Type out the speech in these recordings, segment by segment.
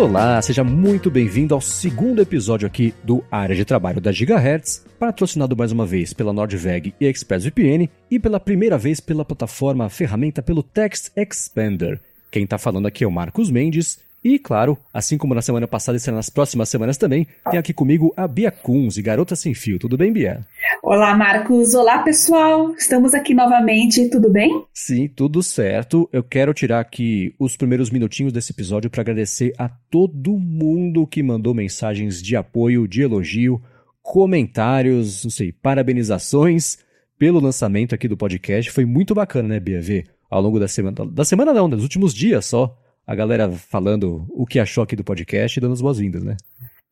Olá, seja muito bem-vindo ao segundo episódio aqui do Área de Trabalho da Gigahertz, patrocinado mais uma vez pela NordVeg e ExpressVPN e pela primeira vez pela plataforma ferramenta pelo Text Expander. Quem está falando aqui é o Marcos Mendes e, claro, assim como na semana passada e será nas próximas semanas também, tem aqui comigo a Bia Kunz, Garota Sem Fio. Tudo bem, Bia? Olá, Marcos. Olá, pessoal. Estamos aqui novamente. Tudo bem? Sim, tudo certo. Eu quero tirar aqui os primeiros minutinhos desse episódio para agradecer a todo mundo que mandou mensagens de apoio, de elogio, comentários, não sei, parabenizações pelo lançamento aqui do podcast. Foi muito bacana, né, Bia? Ver ao longo da semana. Da semana não, dos últimos dias só a galera falando o que achou aqui do podcast e dando as boas-vindas, né?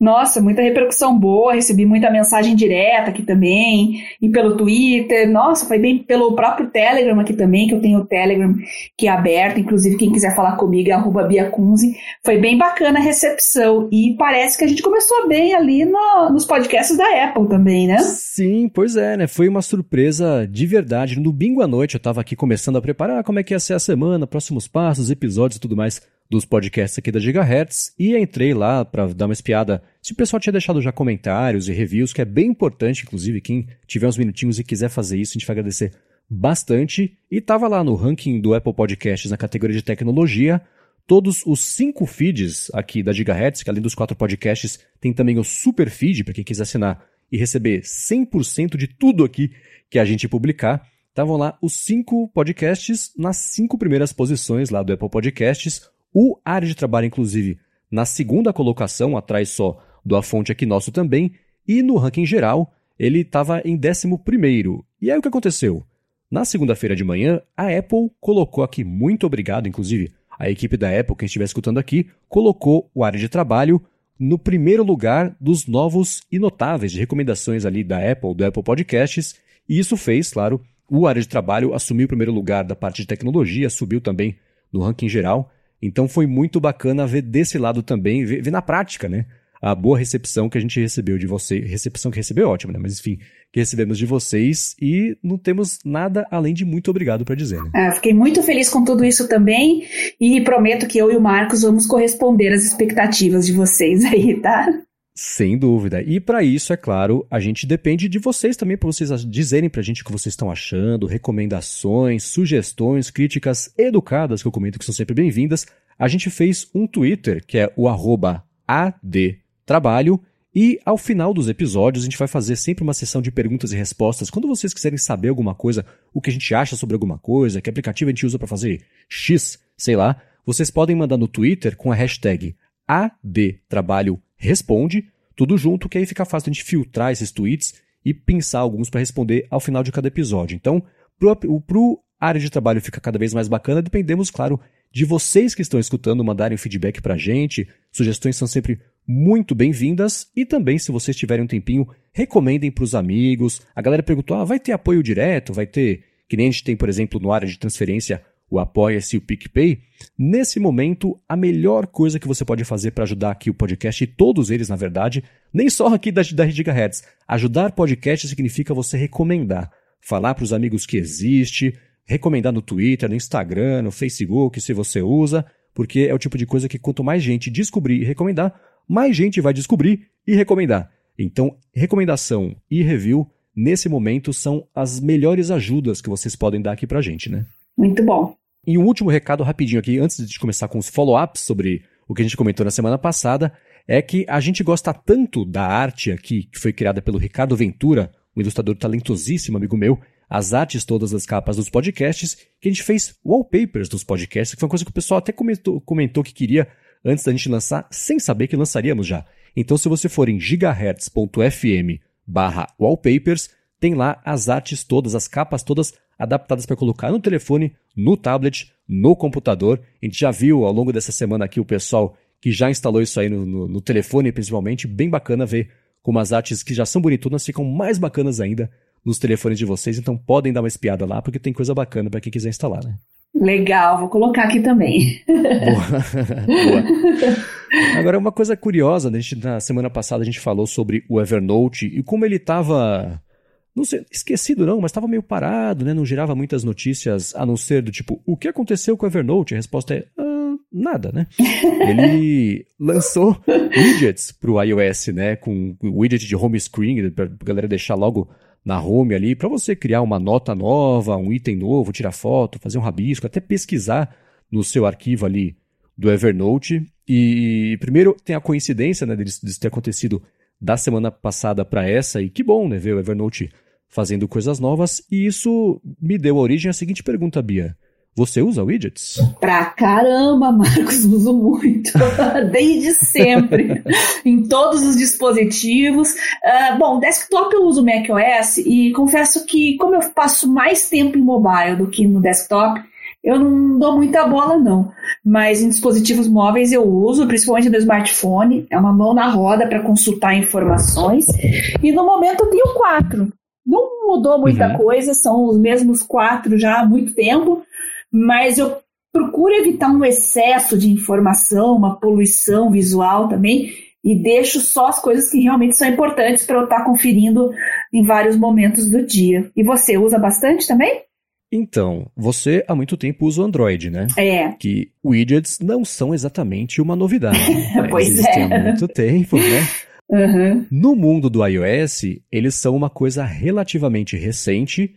Nossa, muita repercussão boa, recebi muita mensagem direta aqui também, e pelo Twitter, nossa, foi bem pelo próprio Telegram aqui também, que eu tenho o Telegram que é aberto, inclusive quem quiser falar comigo é arroba Biacunzi. Foi bem bacana a recepção, e parece que a gente começou bem ali no, nos podcasts da Apple também, né? Sim, pois é, né? Foi uma surpresa de verdade. No domingo à noite eu tava aqui começando a preparar como é que ia ser a semana, próximos passos, episódios e tudo mais dos podcasts aqui da Gigahertz e entrei lá para dar uma espiada se o pessoal tinha deixado já comentários e reviews, que é bem importante, inclusive, quem tiver uns minutinhos e quiser fazer isso, a gente vai agradecer bastante. E tava lá no ranking do Apple Podcasts na categoria de tecnologia, todos os cinco feeds aqui da Gigahertz, que além dos quatro podcasts, tem também o super feed para quem quiser assinar e receber 100% de tudo aqui que a gente publicar. Estavam lá os cinco podcasts nas cinco primeiras posições lá do Apple Podcasts. O área de trabalho, inclusive, na segunda colocação, atrás só do A Fonte aqui nosso também, e no ranking geral, ele estava em 11. E aí o que aconteceu? Na segunda-feira de manhã, a Apple colocou aqui, muito obrigado, inclusive, a equipe da Apple, quem estiver escutando aqui, colocou o área de trabalho no primeiro lugar dos novos e notáveis de recomendações ali da Apple, do Apple Podcasts, e isso fez, claro, o área de trabalho assumir o primeiro lugar da parte de tecnologia, subiu também no ranking geral, então foi muito bacana ver desse lado também, ver, ver, na prática, né? A boa recepção que a gente recebeu de você. Recepção que recebeu é ótima, né? Mas enfim, que recebemos de vocês e não temos nada além de muito obrigado para dizer. Né? É, fiquei muito feliz com tudo isso também e prometo que eu e o Marcos vamos corresponder às expectativas de vocês aí, tá? Sem dúvida. E para isso, é claro, a gente depende de vocês também, para vocês dizerem para a gente o que vocês estão achando, recomendações, sugestões, críticas educadas, que eu comento que são sempre bem-vindas. A gente fez um Twitter, que é o adtrabalho, e ao final dos episódios a gente vai fazer sempre uma sessão de perguntas e respostas. Quando vocês quiserem saber alguma coisa, o que a gente acha sobre alguma coisa, que aplicativo a gente usa para fazer X, sei lá, vocês podem mandar no Twitter com a hashtag adtrabalho responde, tudo junto, que aí fica fácil a gente filtrar esses tweets e pensar alguns para responder ao final de cada episódio. Então, para o área de trabalho ficar cada vez mais bacana, dependemos, claro, de vocês que estão escutando mandarem feedback para a gente. Sugestões são sempre muito bem-vindas e também, se vocês tiverem um tempinho, recomendem para os amigos. A galera perguntou: ah, vai ter apoio direto? Vai ter, que nem a gente tem, por exemplo, no área de transferência, o Apoia-se e o PicPay, nesse momento, a melhor coisa que você pode fazer para ajudar aqui o podcast, e todos eles, na verdade, nem só aqui da, da Gigahertz, ajudar podcast significa você recomendar, falar para os amigos que existe, recomendar no Twitter, no Instagram, no Facebook, se você usa, porque é o tipo de coisa que quanto mais gente descobrir e recomendar, mais gente vai descobrir e recomendar. Então, recomendação e review, nesse momento, são as melhores ajudas que vocês podem dar aqui pra gente, né? Muito bom. E um último recado rapidinho aqui, antes de começar com os follow-ups sobre o que a gente comentou na semana passada, é que a gente gosta tanto da arte aqui, que foi criada pelo Ricardo Ventura, um ilustrador talentosíssimo, amigo meu, as artes todas das capas dos podcasts, que a gente fez wallpapers dos podcasts, que foi uma coisa que o pessoal até comentou, comentou que queria antes da gente lançar, sem saber que lançaríamos já. Então, se você for em gigahertz.fm barra wallpapers, tem lá as artes todas, as capas todas adaptadas para colocar no telefone, no tablet, no computador. A gente já viu ao longo dessa semana aqui o pessoal que já instalou isso aí no, no, no telefone, principalmente. Bem bacana ver como as artes que já são bonitonas ficam mais bacanas ainda nos telefones de vocês. Então podem dar uma espiada lá, porque tem coisa bacana para quem quiser instalar, né? Legal, vou colocar aqui também. Boa. Boa. Agora, uma coisa curiosa, né? na semana passada a gente falou sobre o Evernote e como ele estava não sei, esquecido não, mas estava meio parado, né? Não girava muitas notícias a não ser do tipo, o que aconteceu com o Evernote? A resposta é, ah, nada, né? Ele lançou widgets para o iOS, né? Com widget de home screen, para a galera deixar logo na home ali, para você criar uma nota nova, um item novo, tirar foto, fazer um rabisco, até pesquisar no seu arquivo ali do Evernote. E primeiro tem a coincidência, né, disso, disso ter acontecido da semana passada para essa, e que bom, né, ver o Evernote fazendo coisas novas, e isso me deu origem à seguinte pergunta, Bia. Você usa widgets? Pra caramba, Marcos, uso muito. Desde sempre. em todos os dispositivos. Uh, bom, desktop eu uso macOS e confesso que, como eu passo mais tempo em mobile do que no desktop, eu não dou muita bola, não. Mas em dispositivos móveis eu uso, principalmente no smartphone. É uma mão na roda para consultar informações. E no momento eu tenho quatro. Não mudou muita uhum. coisa, são os mesmos quatro já há muito tempo mas eu procuro evitar um excesso de informação, uma poluição visual também, e deixo só as coisas que realmente são importantes para eu estar tá conferindo em vários momentos do dia. E você usa bastante também? Então, você há muito tempo usa o Android, né? É. Que widgets não são exatamente uma novidade. pois existem é. há muito tempo, né? Uhum. No mundo do iOS, eles são uma coisa relativamente recente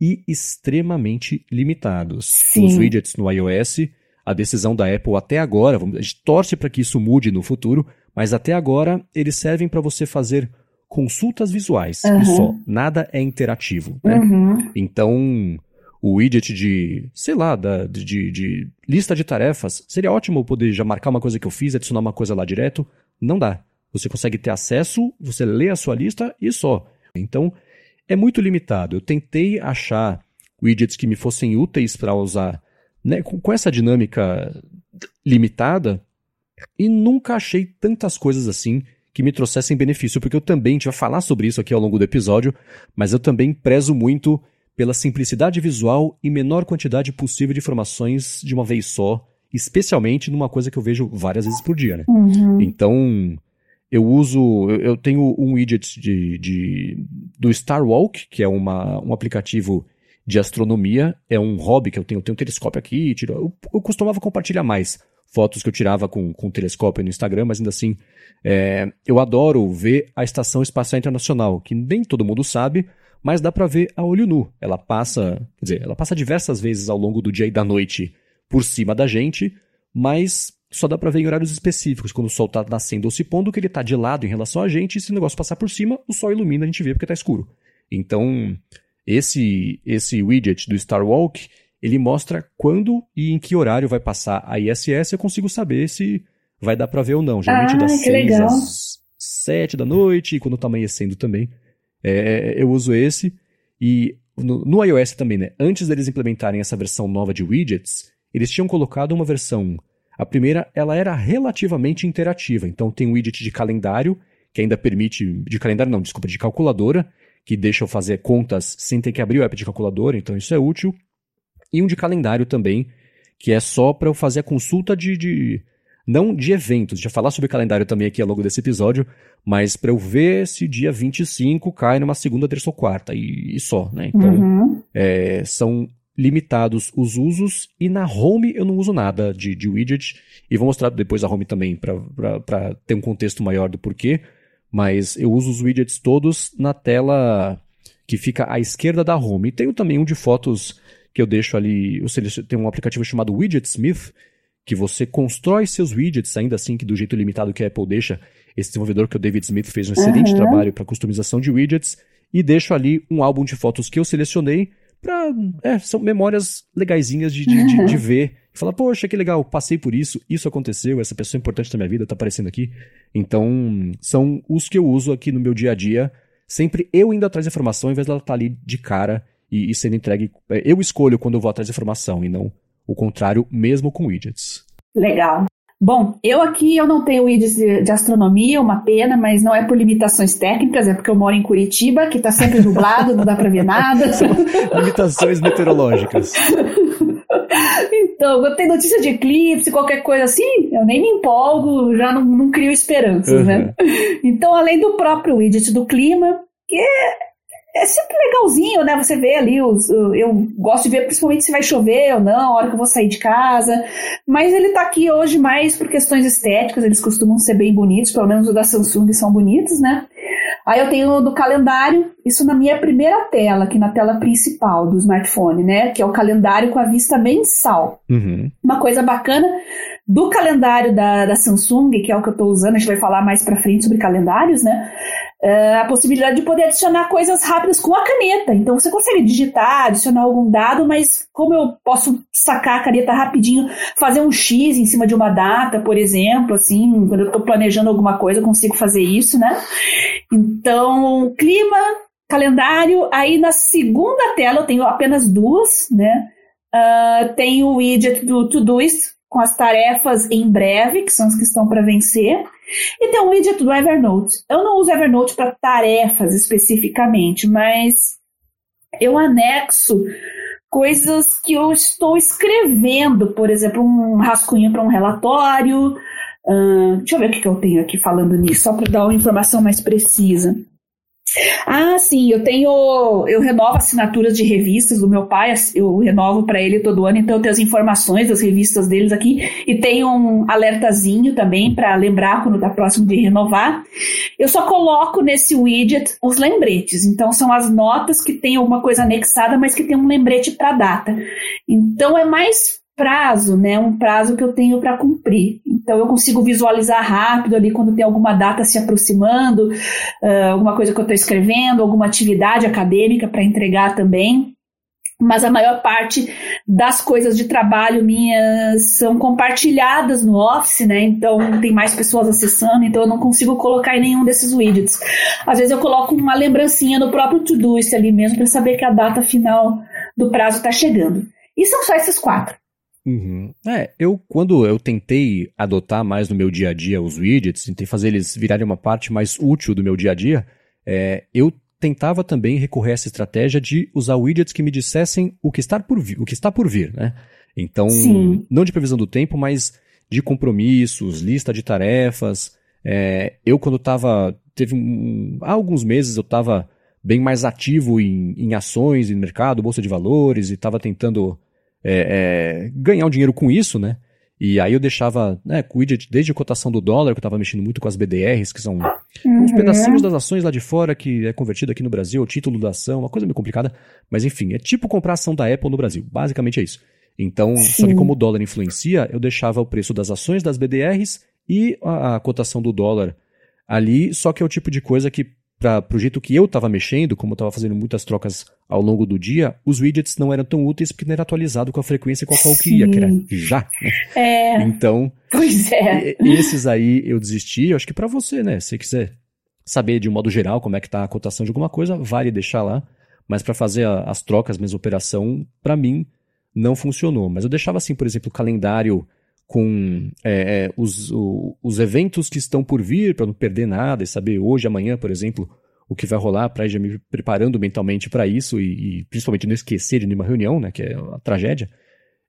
e extremamente limitados. Sim. Os widgets no iOS, a decisão da Apple até agora, a gente torce para que isso mude no futuro, mas até agora eles servem para você fazer consultas visuais uhum. e só, nada é interativo. Né? Uhum. Então, o widget de, sei lá, da, de, de, lista de tarefas, seria ótimo poder já marcar uma coisa que eu fiz, adicionar uma coisa lá direto. Não dá. Você consegue ter acesso, você lê a sua lista e só. Então, é muito limitado. Eu tentei achar widgets que me fossem úteis para usar né, com, com essa dinâmica limitada e nunca achei tantas coisas assim que me trouxessem benefício, porque eu também, a gente vai falar sobre isso aqui ao longo do episódio, mas eu também prezo muito pela simplicidade visual e menor quantidade possível de informações de uma vez só, especialmente numa coisa que eu vejo várias vezes por dia, né? Uhum. Então, eu uso, eu tenho um widget de, de, do Star Walk, que é uma, um aplicativo de astronomia, é um hobby que eu tenho, eu tenho um telescópio aqui, tiro, eu, eu costumava compartilhar mais fotos que eu tirava com, com telescópio no Instagram, mas ainda assim, é, eu adoro ver a Estação Espacial Internacional, que nem todo mundo sabe, mas dá para ver a olho nu. Ela passa, quer dizer, ela passa diversas vezes ao longo do dia e da noite por cima da gente, mas só dá para ver em horários específicos, quando o sol está nascendo ou se pondo, que ele está de lado em relação a gente, e se o negócio passar por cima, o sol ilumina, a gente vê porque está escuro. Então, esse esse widget do Star Walk, ele mostra quando e em que horário vai passar a ISS, eu consigo saber se vai dar para ver ou não. Geralmente ah, das 6 legal. às 7 da noite, e quando está amanhecendo também. É, eu uso esse. E no, no iOS também, né? Antes deles implementarem essa versão nova de widgets, eles tinham colocado uma versão a primeira, ela era relativamente interativa, então tem um widget de calendário, que ainda permite, de calendário não, desculpa, de calculadora, que deixa eu fazer contas sem ter que abrir o app de calculadora, então isso é útil. E um de calendário também, que é só para eu fazer a consulta de, de não de eventos, já falar sobre calendário também aqui ao longo desse episódio, mas para eu ver se dia 25 cai numa segunda, terça ou quarta, e, e só, né? Então, Uhum. é, são limitados os usos e na home eu não uso nada de, de widget e vou mostrar depois a home também para ter um contexto maior do porquê, mas eu uso os widgets todos na tela que fica à esquerda da home. E tenho também um de fotos que eu deixo ali, eu seleciono, tem um aplicativo chamado Widgetsmith, que você constrói seus widgets, ainda assim que do jeito limitado que a Apple deixa. Esse desenvolvedor que é o David Smith fez um excelente Uhum. trabalho para customização de widgets e deixo ali um álbum de fotos que eu selecionei pra, é, são memórias legaisinhas de, de, de, de ver. Falar, poxa, que legal, passei por isso, isso aconteceu, essa pessoa importante da minha vida tá aparecendo aqui. Então, são os que eu uso aqui no meu dia a dia. Sempre eu indo atrás da informação, ao invés dela estar ali de cara e, e sendo entregue. é, Eu escolho quando eu vou atrás da informação e não o contrário, mesmo com widgets. Legal. Bom, eu aqui eu não tenho widgets de, de astronomia, uma pena, mas não é por limitações técnicas, é porque eu moro em Curitiba, que tá sempre nublado, não dá pra ver nada. Limitações meteorológicas. Então, quando tem notícia de eclipse, qualquer coisa assim, eu nem me empolgo, já não, não crio esperanças, Uhum. né? Então, além do próprio widget do clima, que é, sempre legalzinho, né? Você vê ali os. Eu gosto de ver principalmente se vai chover ou não, a hora que eu vou sair de casa. Mas ele tá aqui hoje mais por questões estéticas, eles costumam ser bem bonitos, pelo menos os da Samsung são bonitos, né? Aí eu tenho do calendário, isso na minha primeira tela, aqui na tela principal do smartphone, né? Que é o calendário com a vista mensal. Uhum. Uma coisa bacana do calendário da, da Samsung, que é o que eu estou usando, a gente vai falar mais para frente sobre calendários, né? É a possibilidade de poder adicionar coisas rápidas com a caneta. Então você consegue digitar, adicionar algum dado, mas como eu posso sacar a caneta rapidinho, fazer um X em cima de uma data, por exemplo, assim, quando eu estou planejando alguma coisa, eu consigo fazer isso, né? Então, clima, calendário, aí na segunda tela eu tenho apenas duas, né? Uh, tem o widget do Todoist, com as tarefas em breve, que são as que estão para vencer. E tem um widget do Evernote. Eu não uso Evernote para tarefas especificamente, mas eu anexo coisas que eu estou escrevendo, por exemplo, um rascunho para um relatório. Uh, deixa eu ver o que eu tenho aqui falando nisso, só para dar uma informação mais precisa. Ah, sim, eu tenho. Eu renovo assinaturas de revistas do meu pai, eu renovo para ele todo ano, então eu tenho as informações das revistas deles aqui e tenho um alertazinho também para lembrar quando está próximo de renovar. Eu só coloco nesse widget os lembretes, então são as notas que tem alguma coisa anexada, mas que tem um lembrete para data. Então é mais prazo, né? Um prazo que eu tenho para cumprir. Então eu consigo visualizar rápido ali quando tem alguma data se aproximando, uh, alguma coisa que eu estou escrevendo, alguma atividade acadêmica para entregar também. Mas a maior parte das coisas de trabalho minhas são compartilhadas no Office, né? Então tem mais pessoas acessando, então eu não consigo colocar em nenhum desses widgets. Às vezes eu coloco uma lembrancinha no próprio Todoist ali mesmo para saber que a data final do prazo está chegando. E são só esses quatro. Uhum. É, eu quando eu tentei adotar mais no meu dia a dia os widgets, tentei fazer eles virarem uma parte mais útil do meu dia a dia, é, eu tentava também recorrer a essa estratégia de usar widgets que me dissessem o que está por vir, o que está por vir, né? Então, Sim. não de previsão do tempo, mas de compromissos, lista de tarefas. É, eu quando estava, teve um, há alguns meses eu estava bem mais ativo em, em ações, em mercado, bolsa de valores e estava tentando é, é, ganhar um dinheiro com isso, né? E aí eu deixava, né, com desde a cotação do dólar, que eu estava mexendo muito com as BDRs, que são uhum. uns pedacinhos das ações lá de fora, que é convertido aqui no Brasil, o título da ação, uma coisa meio complicada. Mas enfim, é tipo comprar ação da Apple no Brasil. Basicamente é isso. Então, Sim. só que como o dólar influencia, eu deixava o preço das ações das BDRs e a, a cotação do dólar ali, só que é o tipo de coisa que para o jeito que eu estava mexendo, como eu estava fazendo muitas trocas ao longo do dia, os widgets não eram tão úteis porque não era atualizado com a frequência com a qual eu queria, que era já. Né? É. Então, pois é. esses aí eu desisti. Eu acho que para você, né? Se quiser saber de um modo geral como é que está a cotação de alguma coisa, vale deixar lá. Mas para fazer a, as trocas, mesmo operação, para mim não funcionou. Mas eu deixava assim, por exemplo, o calendário com é, é, os, o, os eventos que estão por vir, para não perder nada e saber hoje, amanhã, por exemplo, o que vai rolar, para já me preparando mentalmente para isso e, e, principalmente não esquecer de nenhuma reunião, né, que é a tragédia.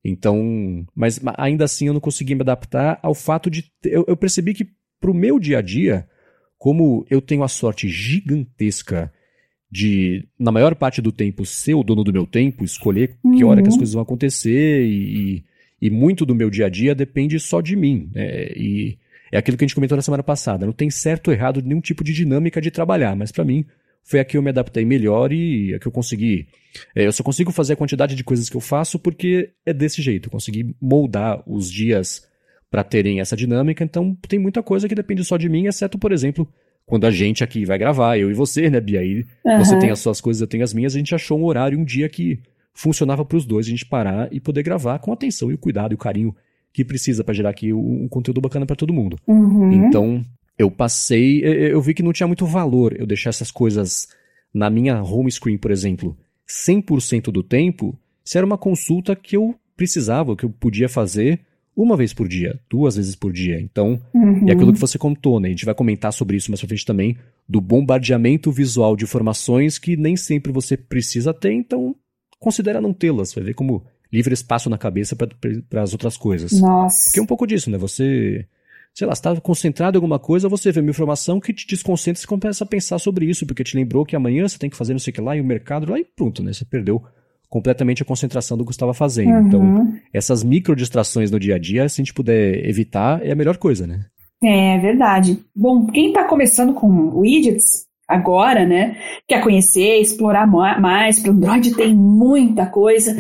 Então, mas ainda assim eu não consegui me adaptar ao fato de. Eu, eu percebi que para o meu dia a dia, como eu tenho a sorte gigantesca de, na maior parte do tempo, ser o dono do meu tempo, escolher que hora que as uhum. coisas vão acontecer e, e muito do meu dia a dia depende só de mim. Né? E é aquilo que a gente comentou na semana passada. Não tem certo ou errado nenhum tipo de dinâmica de trabalhar, mas para mim foi a que eu me adaptei melhor e a que eu consegui. É, eu só consigo fazer a quantidade de coisas que eu faço porque é desse jeito. Eu consegui moldar os dias para terem essa dinâmica. Então tem muita coisa que depende só de mim, exceto, por exemplo, quando a gente aqui vai gravar, eu e você, né, Bia? Aí uhum. você tem as suas coisas, eu tenho as minhas. A gente achou um horário, um dia que funcionava para os dois, a gente parar e poder gravar com atenção e o cuidado e o carinho que precisa para gerar aqui um conteúdo bacana para todo mundo. Uhum. Então, eu passei, eu vi que não tinha muito valor eu deixar essas coisas na minha home screen, por exemplo, 100% do tempo, se era uma consulta que eu precisava, que eu podia fazer uma vez por dia, duas vezes por dia. Então, uhum. é aquilo que você contou, né? A gente vai comentar sobre isso mais pra frente também, do bombardeamento visual de informações que nem sempre você precisa ter, então considera não tê-las, vai ver como livre espaço na cabeça para as outras coisas. Nossa. Porque é um pouco disso, né? Você sei lá, está concentrado em alguma coisa, você vê uma informação que te desconcentra e começa a pensar sobre isso, porque te lembrou que amanhã você tem que fazer não sei o que lá, e o mercado lá, e pronto, né? Você perdeu completamente a concentração do que estava fazendo. Uhum. Então, essas micro distrações no dia a dia, se a gente puder evitar, é a melhor coisa, né? É verdade. Bom, quem está começando com widgets agora, né? Quer conhecer, explorar mais. Para o Android tem muita coisa.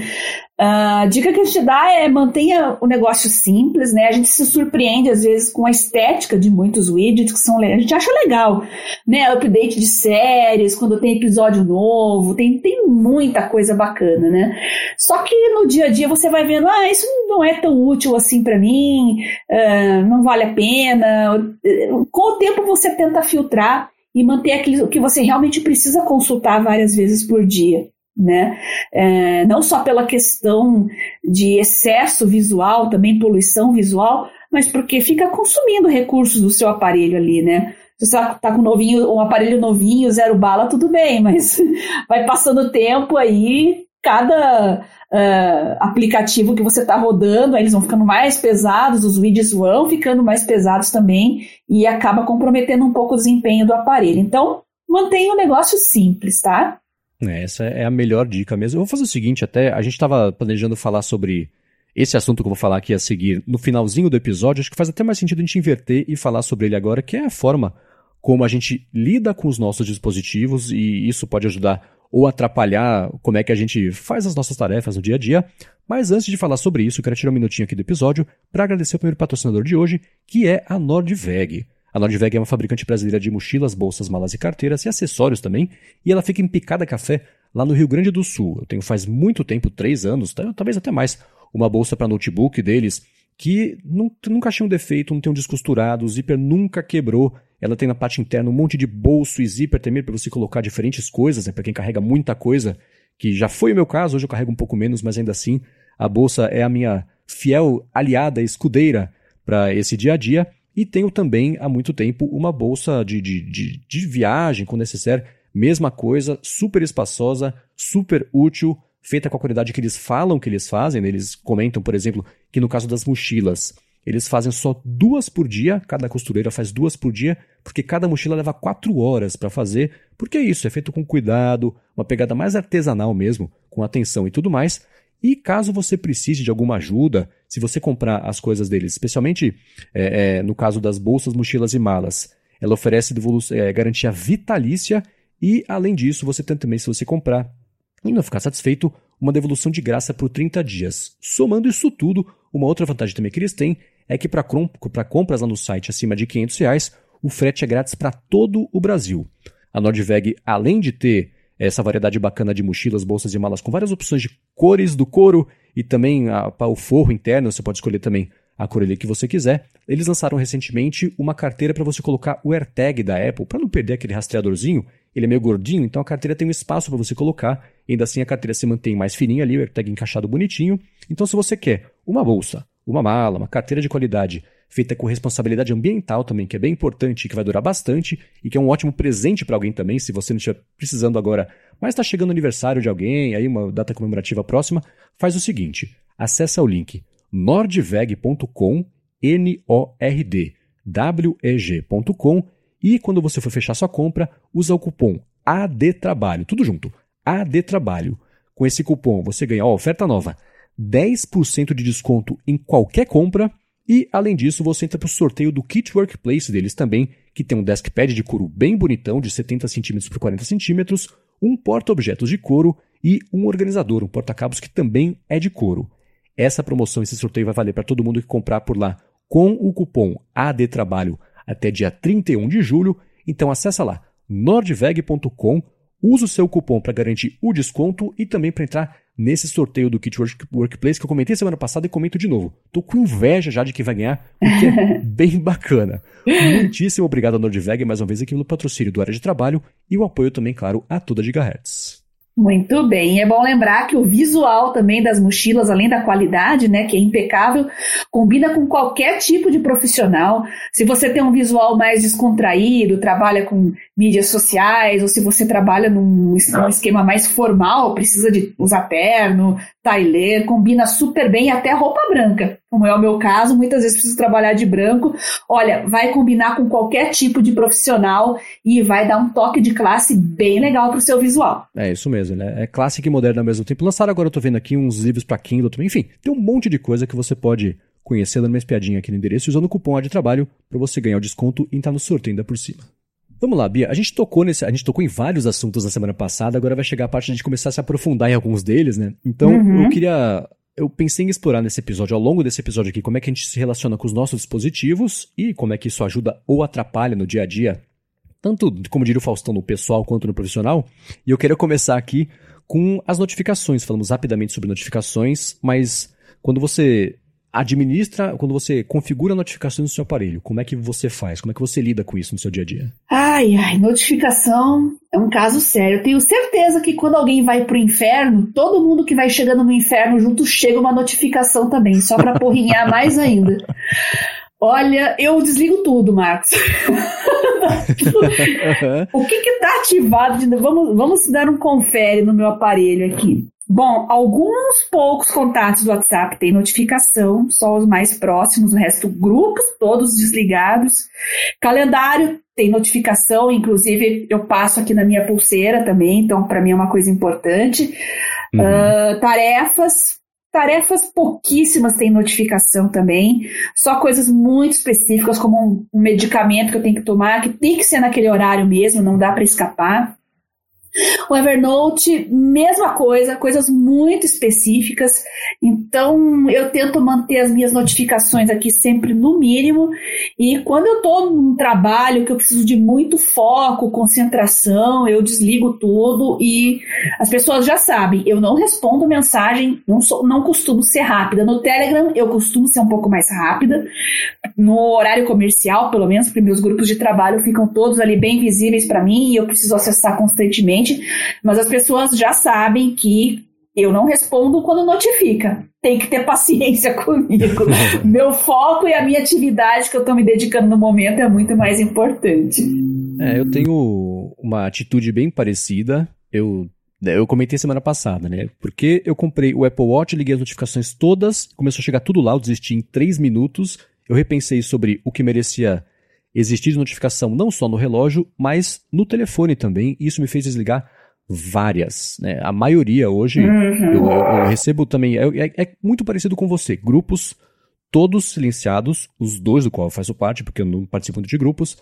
A uh, dica que a gente dá é mantenha o negócio simples, né? A gente se surpreende às vezes com a estética de muitos widgets que são. A gente acha legal, né? Update de séries, quando tem episódio novo, tem, tem muita coisa bacana, né? Só que no dia a dia você vai vendo, ah, isso não é tão útil assim para mim, uh, não vale a pena. Com o tempo você tenta filtrar e manter aquilo que você realmente precisa consultar várias vezes por dia. Né? É, não só pela questão de excesso visual, também poluição visual, mas porque fica consumindo recursos do seu aparelho ali, né? Se você está com um, novinho, um aparelho novinho, zero bala, tudo bem, mas vai passando o tempo aí, cada uh, aplicativo que você está rodando, eles vão ficando mais pesados, os vídeos vão ficando mais pesados também e acaba comprometendo um pouco o desempenho do aparelho. Então, mantenha o negócio simples, tá? É, essa é a melhor dica mesmo. Eu vou fazer o seguinte, até a gente estava planejando falar sobre esse assunto que eu vou falar aqui a seguir no finalzinho do episódio, acho que faz até mais sentido a gente inverter e falar sobre ele agora, que é a forma como a gente lida com os nossos dispositivos e isso pode ajudar ou atrapalhar como é que a gente faz as nossas tarefas no dia a dia. Mas antes de falar sobre isso, quero tirar um minutinho aqui do episódio para agradecer o primeiro patrocinador de hoje, que é a Nordveg. A Nordveg é uma fabricante brasileira de mochilas, bolsas, malas e carteiras e acessórios também, e ela fica em Picada Café, lá no Rio Grande do Sul. Eu tenho faz muito tempo, três anos, talvez até mais, uma bolsa para notebook deles que nunca tinha um defeito, não tem um descosturado, o zíper nunca quebrou. Ela tem na parte interna um monte de bolso e zíper também para você colocar diferentes coisas, né, para quem carrega muita coisa, que já foi o meu caso, hoje eu carrego um pouco menos, mas ainda assim a bolsa é a minha fiel aliada, escudeira para esse dia a dia. E tenho também há muito tempo uma bolsa de, de, de, de viagem, com necessário, mesma coisa, super espaçosa, super útil, feita com a qualidade que eles falam que eles fazem. Né? Eles comentam, por exemplo, que no caso das mochilas, eles fazem só duas por dia, cada costureira faz duas por dia, porque cada mochila leva quatro horas para fazer, porque é isso, é feito com cuidado, uma pegada mais artesanal mesmo, com atenção e tudo mais. E caso você precise de alguma ajuda, se você comprar as coisas deles, especialmente é, é, no caso das bolsas, mochilas e malas, ela oferece é, garantia vitalícia e, além disso, você tem também, se você comprar e não ficar satisfeito, uma devolução de graça por 30 dias. Somando isso tudo, uma outra vantagem também que eles têm é que para compras lá no site acima de 500 reais, o frete é grátis para todo o Brasil. A Nordveg, além de ter essa variedade bacana de mochilas, bolsas e malas com várias opções de cores do couro e também a, o forro interno, você pode escolher também a cor que você quiser. Eles lançaram recentemente uma carteira para você colocar o AirTag da Apple, para não perder aquele rastreadorzinho. Ele é meio gordinho, então a carteira tem um espaço para você colocar. Ainda assim a carteira se mantém mais fininha ali, o AirTag encaixado bonitinho. Então se você quer uma bolsa, uma mala, uma carteira de qualidade feita com responsabilidade ambiental também, que é bem importante e que vai durar bastante e que é um ótimo presente para alguém também, se você não estiver precisando agora, mas está chegando o aniversário de alguém, aí uma data comemorativa próxima, faz o seguinte: acessa o link nordveg.com, N-O-R-D, W-E-G.com e quando você for fechar sua compra, usa o cupom ADTRABALHO, tudo junto, ADTRABALHO. Com esse cupom você ganha, ó, oferta nova, 10% de desconto em qualquer compra e, além disso, você entra para o sorteio do Kit Workplace deles também, que tem um deskpad de couro bem bonitão, de 70 cm por 40 cm, um porta-objetos de couro e um organizador, um porta-cabos que também é de couro. Essa promoção, esse sorteio vai valer para todo mundo que comprar por lá com o cupom ADTRABALHO até dia 31 de julho. Então acessa lá nordveg.com, usa o seu cupom para garantir o desconto e também para entrar nesse sorteio do Kit Workplace que eu comentei semana passada e comento de novo. Tô com inveja já de que vai ganhar, porque é bem bacana. Muitíssimo obrigado a Nordveg mais uma vez aqui pelo patrocínio do Área de Trabalho e o apoio também, claro, a toda Gigahertz. Muito bem, é bom lembrar que o visual também das mochilas, além da qualidade, né, que é impecável, combina com qualquer tipo de profissional. Se você tem um visual mais descontraído, trabalha com mídias sociais, ou se você trabalha num, num esquema mais formal, precisa de usar terno, tailê, combina super bem até roupa branca, como é o meu caso, muitas vezes preciso trabalhar de branco. Olha, vai combinar com qualquer tipo de profissional e vai dar um toque de classe bem legal pro seu visual. É isso mesmo, né? É clássico e moderno ao mesmo tempo. Lançaram agora, eu tô vendo aqui uns livros para Kindle também. Enfim, tem um monte de coisa que você pode conhecer dando uma espiadinha aqui no endereço usando o cupom de trabalho para você ganhar o desconto e entrar no sorteio ainda por cima. Vamos lá, Bia. A gente tocou nesse, a gente tocou em vários assuntos na semana passada, agora vai chegar a parte de a gente começar a se aprofundar em alguns deles, né? Então, uhum. eu queria eu pensei em explorar nesse episódio, ao longo desse episódio aqui, como é que a gente se relaciona com os nossos dispositivos e como é que isso ajuda ou atrapalha no dia a dia, tanto, como diria o Faustão, no pessoal quanto no profissional. E eu quero começar aqui com as notificações. Falamos rapidamente sobre notificações, mas quando você administra, quando você configura notificações no seu aparelho, como é que você faz? Como é que você lida com isso no seu dia a dia? Ai, ai, notificação é um caso sério. Eu tenho certeza que quando alguém vai pro inferno, todo mundo que vai chegando no inferno junto chega uma notificação também, só para porrinhar mais ainda. Olha, eu desligo tudo, Marcos. o que que tá ativado? De... Vamos, vamos dar um confere no meu aparelho aqui. Bom, alguns poucos contatos do WhatsApp têm notificação, só os mais próximos, o resto grupos, todos desligados. Calendário tem notificação, inclusive eu passo aqui na minha pulseira também, então para mim é uma coisa importante. Uhum. Uh, tarefas, tarefas pouquíssimas têm notificação também, só coisas muito específicas, como um, um medicamento que eu tenho que tomar, que tem que ser naquele horário mesmo, não dá para escapar. O Evernote, mesma coisa, coisas muito específicas. Então, eu tento manter as minhas notificações aqui sempre no mínimo. E quando eu estou num trabalho que eu preciso de muito foco, concentração, eu desligo tudo e as pessoas já sabem, eu não respondo mensagem, não, sou, não costumo ser rápida. No Telegram, eu costumo ser um pouco mais rápida. No horário comercial, pelo menos, porque meus grupos de trabalho ficam todos ali bem visíveis para mim e eu preciso acessar constantemente mas as pessoas já sabem que eu não respondo quando notifica. Tem que ter paciência comigo. Meu foco e a minha atividade que eu estou me dedicando no momento é muito mais importante. É, eu tenho uma atitude bem parecida. Eu eu comentei semana passada, né? Porque eu comprei o Apple Watch, liguei as notificações todas, começou a chegar tudo lá, eu desisti em 3 minutos. Eu repensei sobre o que merecia existir notificação não só no relógio, mas no telefone também. Isso me fez desligar várias. Né? A maioria hoje uhum. eu, eu, recebo também. É, é, é, muito parecido com você. Grupos todos silenciados, os dois do qual eu faço parte, porque eu não participo de grupos.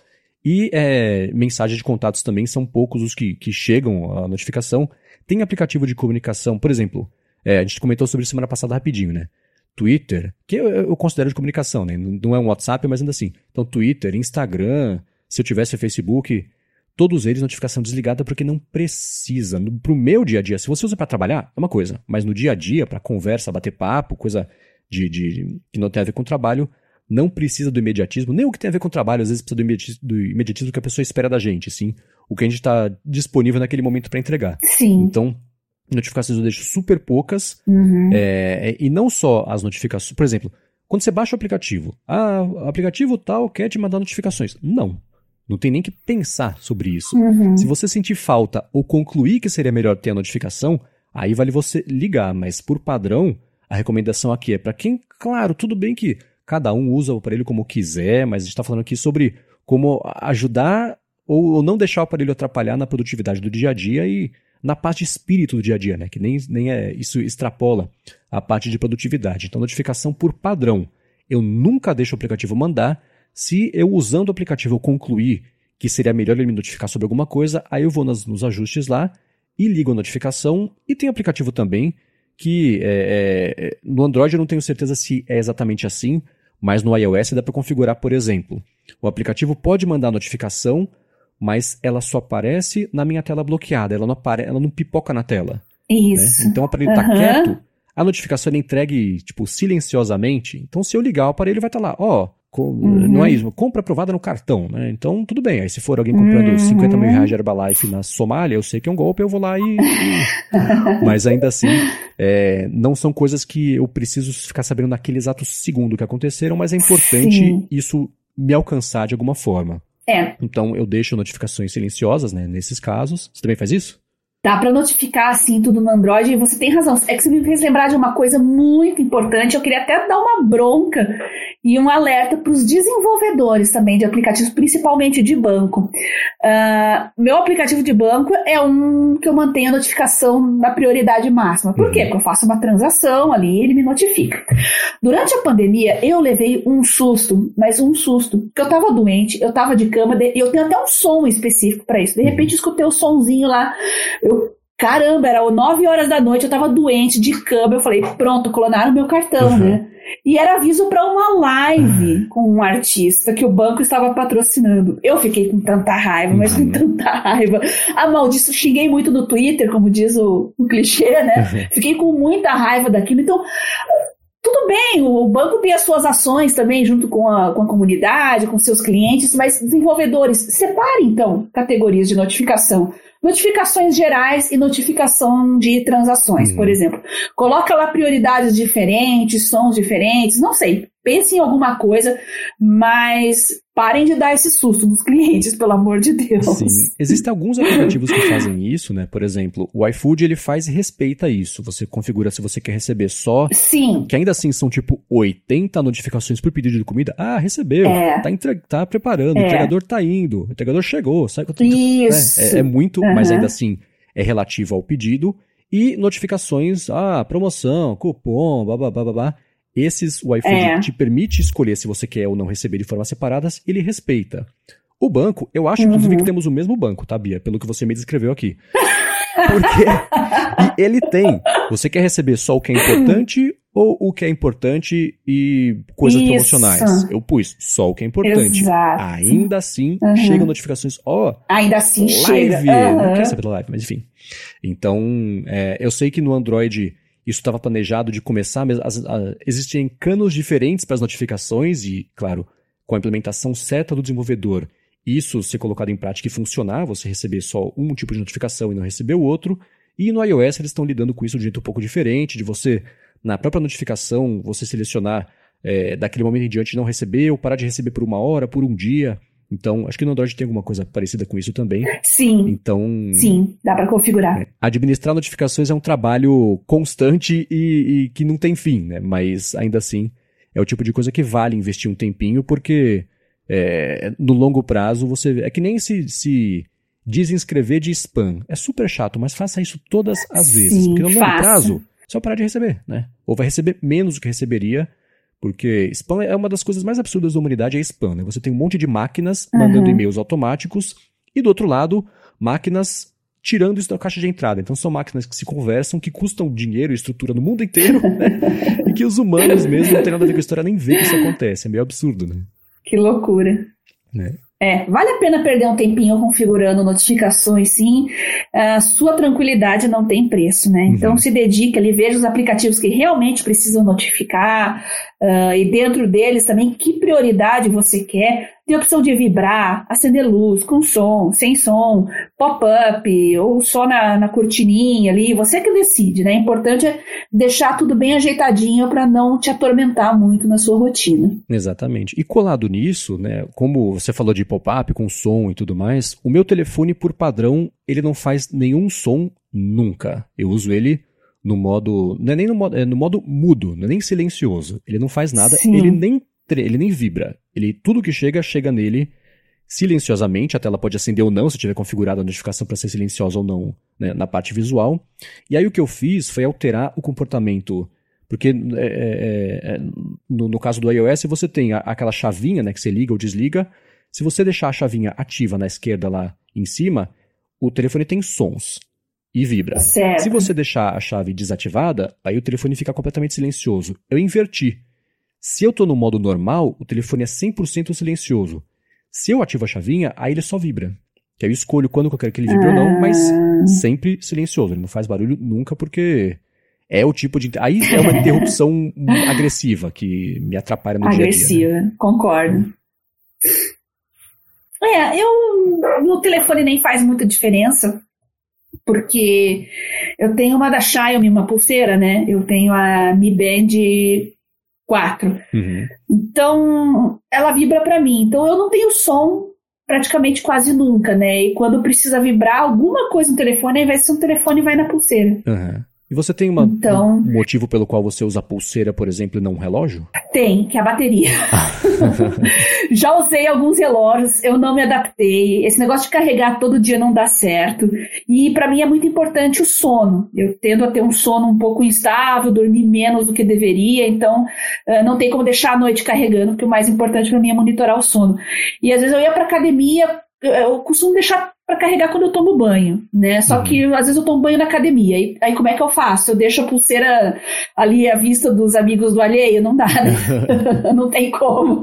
E é, mensagens de contatos também são poucos os que, que chegam a notificação. Tem aplicativo de comunicação, por exemplo, é, a gente comentou sobre semana passada rapidinho, né? Twitter, que eu, eu, considero de comunicação, né? Não é um WhatsApp, mas ainda assim. Então, Twitter, Instagram, se eu tivesse Facebook, todos eles notificação desligada porque não precisa. No, pro meu dia a dia, se você usa para trabalhar, é uma coisa. Mas no dia a dia, para conversa, bater papo, coisa de, de, que não tem a ver com trabalho, não precisa do imediatismo. Nem o que tem a ver com trabalho, às vezes precisa do imediatismo, do imediatismo que a pessoa espera da gente, sim. O que a gente está disponível naquele momento para entregar. Sim. Então, notificações eu deixo super poucas. Uhum. É, e não só as notificações. Por exemplo, quando você baixa o aplicativo, ah, o aplicativo tal quer te mandar notificações. Não. Não tem nem que pensar sobre isso. Uhum. Se você sentir falta ou concluir que seria melhor ter a notificação, aí vale você ligar. Mas por padrão, a recomendação aqui é para quem, claro, tudo bem que cada um usa o aparelho como quiser, mas a gente está falando aqui sobre como ajudar ou não deixar o aparelho atrapalhar na produtividade do dia a dia e na parte de espírito do dia a dia, né? Que nem, nem é, isso extrapola a parte de produtividade. Então, notificação por padrão. Eu nunca deixo o aplicativo mandar. Se eu usando o aplicativo eu concluir que seria melhor ele me notificar sobre alguma coisa, aí eu vou nas, nos ajustes lá e ligo a notificação. E tem aplicativo também que é, é, no Android eu não tenho certeza se é exatamente assim, mas no iOS dá para configurar, por exemplo. O aplicativo pode mandar notificação mas ela só aparece na minha tela bloqueada, ela não, apare... ela não pipoca na tela. Né? Isso. Né? Então o aparelho está uhum. quieto, a notificação é entregue, tipo, silenciosamente. Então se eu ligar o aparelho vai estar tá lá, ó, oh, uhum. não é isso, compra aprovada no cartão, né? Então tudo bem, aí se for alguém comprando uhum. 50 mil reais de Herbalife na Somália, eu sei que é um golpe, eu vou lá e... e... Mas ainda assim, é, não são coisas que eu preciso ficar sabendo naquele exato segundo que aconteceram, mas é importante Sim. isso me alcançar de alguma forma. É. Então eu deixo notificações silenciosas, né, nesses casos. Você também faz isso? Dá para notificar assim tudo no Android e você tem razão. É que você me fez lembrar de uma coisa muito importante. Eu queria até dar uma bronca e um alerta para os desenvolvedores também de aplicativos, principalmente de banco. Uh, meu aplicativo de banco é um que eu mantenho a notificação na prioridade máxima. Por quê? Uhum. Porque eu faço uma transação ali e ele me notifica. Durante a pandemia, eu levei um susto, mas um susto, porque eu estava doente, eu estava de cama e eu tenho até um som específico para isso. De repente, eu escutei o sonzinho lá. Eu caramba, era 9 horas da noite, eu tava doente, de cama. Eu falei, pronto, clonaram meu cartão, uhum. né? E era aviso para uma live com um artista que o banco estava patrocinando. Eu fiquei com tanta raiva, mas com tanta raiva. A maldito, xinguei muito no Twitter, como diz o, o clichê, né? Fiquei com muita raiva daquilo. Então, tudo bem, o banco tem as suas ações também junto com a, com a comunidade, com seus clientes, mas desenvolvedores, separe então categorias de notificação notificações gerais e notificação de transações, uhum. por exemplo. Coloca lá prioridades diferentes, sons diferentes, não sei. Pense em alguma coisa, mas parem de dar esse susto nos clientes, pelo amor de Deus. Sim, existem alguns aplicativos que fazem isso, né? Por exemplo, o iFood ele faz e respeita isso. Você configura se você quer receber só. Sim. Que ainda assim são tipo 80 notificações por pedido de comida. Ah, recebeu. É. Tá, entre... tá preparando, é. o entregador tá indo, o entregador chegou. Sai... Isso. É, é muito, uhum. mas ainda assim é relativo ao pedido. E notificações, ah, promoção, cupom, babá, babá. Esses, o iFood é. te permite escolher se você quer ou não receber de formas separadas, ele respeita. O banco, eu acho, inclusive, uhum. que temos o mesmo banco, tá, Bia? Pelo que você me descreveu aqui. Porque ele tem. Você quer receber só o que é importante ou o que é importante e coisas Isso. promocionais? Eu pus só o que é importante. Exato. Ainda assim, uhum. chegam notificações. Ó, oh, ainda assim live. chega. Uhum. Não quero saber da live, mas enfim. Então, é, eu sei que no Android isso estava planejado de começar, mas as, a, existem canos diferentes para as notificações e, claro, com a implementação certa do desenvolvedor, isso ser colocado em prática e funcionar, você receber só um tipo de notificação e não receber o outro. E no iOS eles estão lidando com isso de um jeito um pouco diferente, de você, na própria notificação, você selecionar é, daquele momento em diante não receber ou parar de receber por uma hora, por um dia. Então, acho que no Android tem alguma coisa parecida com isso também. Sim. Então. Sim, dá para configurar. É, administrar notificações é um trabalho constante e, e, que não tem fim, né? Mas ainda assim é o tipo de coisa que vale investir um tempinho, porque é, no longo prazo você. É que nem se, se desinscrever de spam. É super chato, mas faça isso todas as vezes. Sim, porque no longo faça. prazo, só parar de receber, né? Ou vai receber menos do que receberia porque spam é uma das coisas mais absurdas da humanidade, é spam, né? Você tem um monte de máquinas uhum. mandando e-mails automáticos e do outro lado, máquinas tirando isso da caixa de entrada. Então são máquinas que se conversam, que custam dinheiro e estrutura no mundo inteiro, né? e que os humanos mesmo não tem nada a ver com a história, nem vê que isso acontece. É meio absurdo, né? Que loucura. Né? É, vale a pena perder um tempinho configurando notificações, sim. A sua tranquilidade não tem preço, né? Então uhum. se dedique ali, veja os aplicativos que realmente precisam notificar, uh, e dentro deles também que prioridade você quer. Tem a opção de vibrar, acender luz, com som, sem som, pop-up, ou só na, na cortininha ali, você que decide, né? O importante é deixar tudo bem ajeitadinho para não te atormentar muito na sua rotina. Exatamente. E colado nisso, né? Como você falou de pop-up com som e tudo mais, o meu telefone, por padrão, ele não faz nenhum som nunca. Eu uso ele no modo. Não é nem no modo, é no modo mudo, não é nem silencioso. Ele não faz nada, Sim. ele nem, ele nem vibra. Ele, tudo que chega, chega nele silenciosamente. A tela pode acender ou não, se tiver configurado a notificação para ser silenciosa ou não né, na parte visual. E aí o que eu fiz foi alterar o comportamento. Porque é, é, é, no, no, caso do iOS você tem a, aquela chavinha né, que você liga ou desliga. Se você deixar a chavinha ativa na esquerda lá em cima, o telefone tem sons e vibra. Certo. Se você deixar a chave desativada, aí o telefone fica completamente silencioso. Eu inverti. Se eu estou no modo normal, o telefone é 100% silencioso. Se eu ativo a chavinha, aí ele só vibra. Que aí eu escolho quando eu quero que ele vibre ah. ou não, mas ah. sempre silencioso. Ele não faz barulho nunca porque é o tipo de. Aí é uma interrupção agressiva que me atrapalha no agressiva, dia a dia. Agressiva, né? concordo. É, eu. No telefone nem faz muita diferença porque eu tenho uma da Xiaomi, uma pulseira, né? Eu tenho a Mi Band 4. Uhum. Então, ela vibra para mim. Então, eu não tenho som praticamente quase nunca, né? E quando precisa vibrar alguma coisa no telefone, ao invés de ser um telefone, vai na pulseira. Uhum. E você tem uma, então, um motivo pelo qual você usa pulseira, por exemplo, e não um relógio? Tem, que é a bateria. Já usei alguns relógios, eu não me adaptei. Esse negócio de carregar todo dia não dá certo. E para mim é muito importante o sono. Eu tendo a ter um sono um pouco instável, dormir menos do que deveria, então uh, não tem como deixar a noite carregando, porque o mais importante para mim é monitorar o sono. E às vezes eu ia para academia, eu costumo deixar para carregar quando eu tomo banho, né? Só uhum. que às vezes eu tomo banho na academia. E, aí como é que eu faço? Eu deixo a pulseira ali à vista dos amigos do alheio? Não dá, né? não tem como.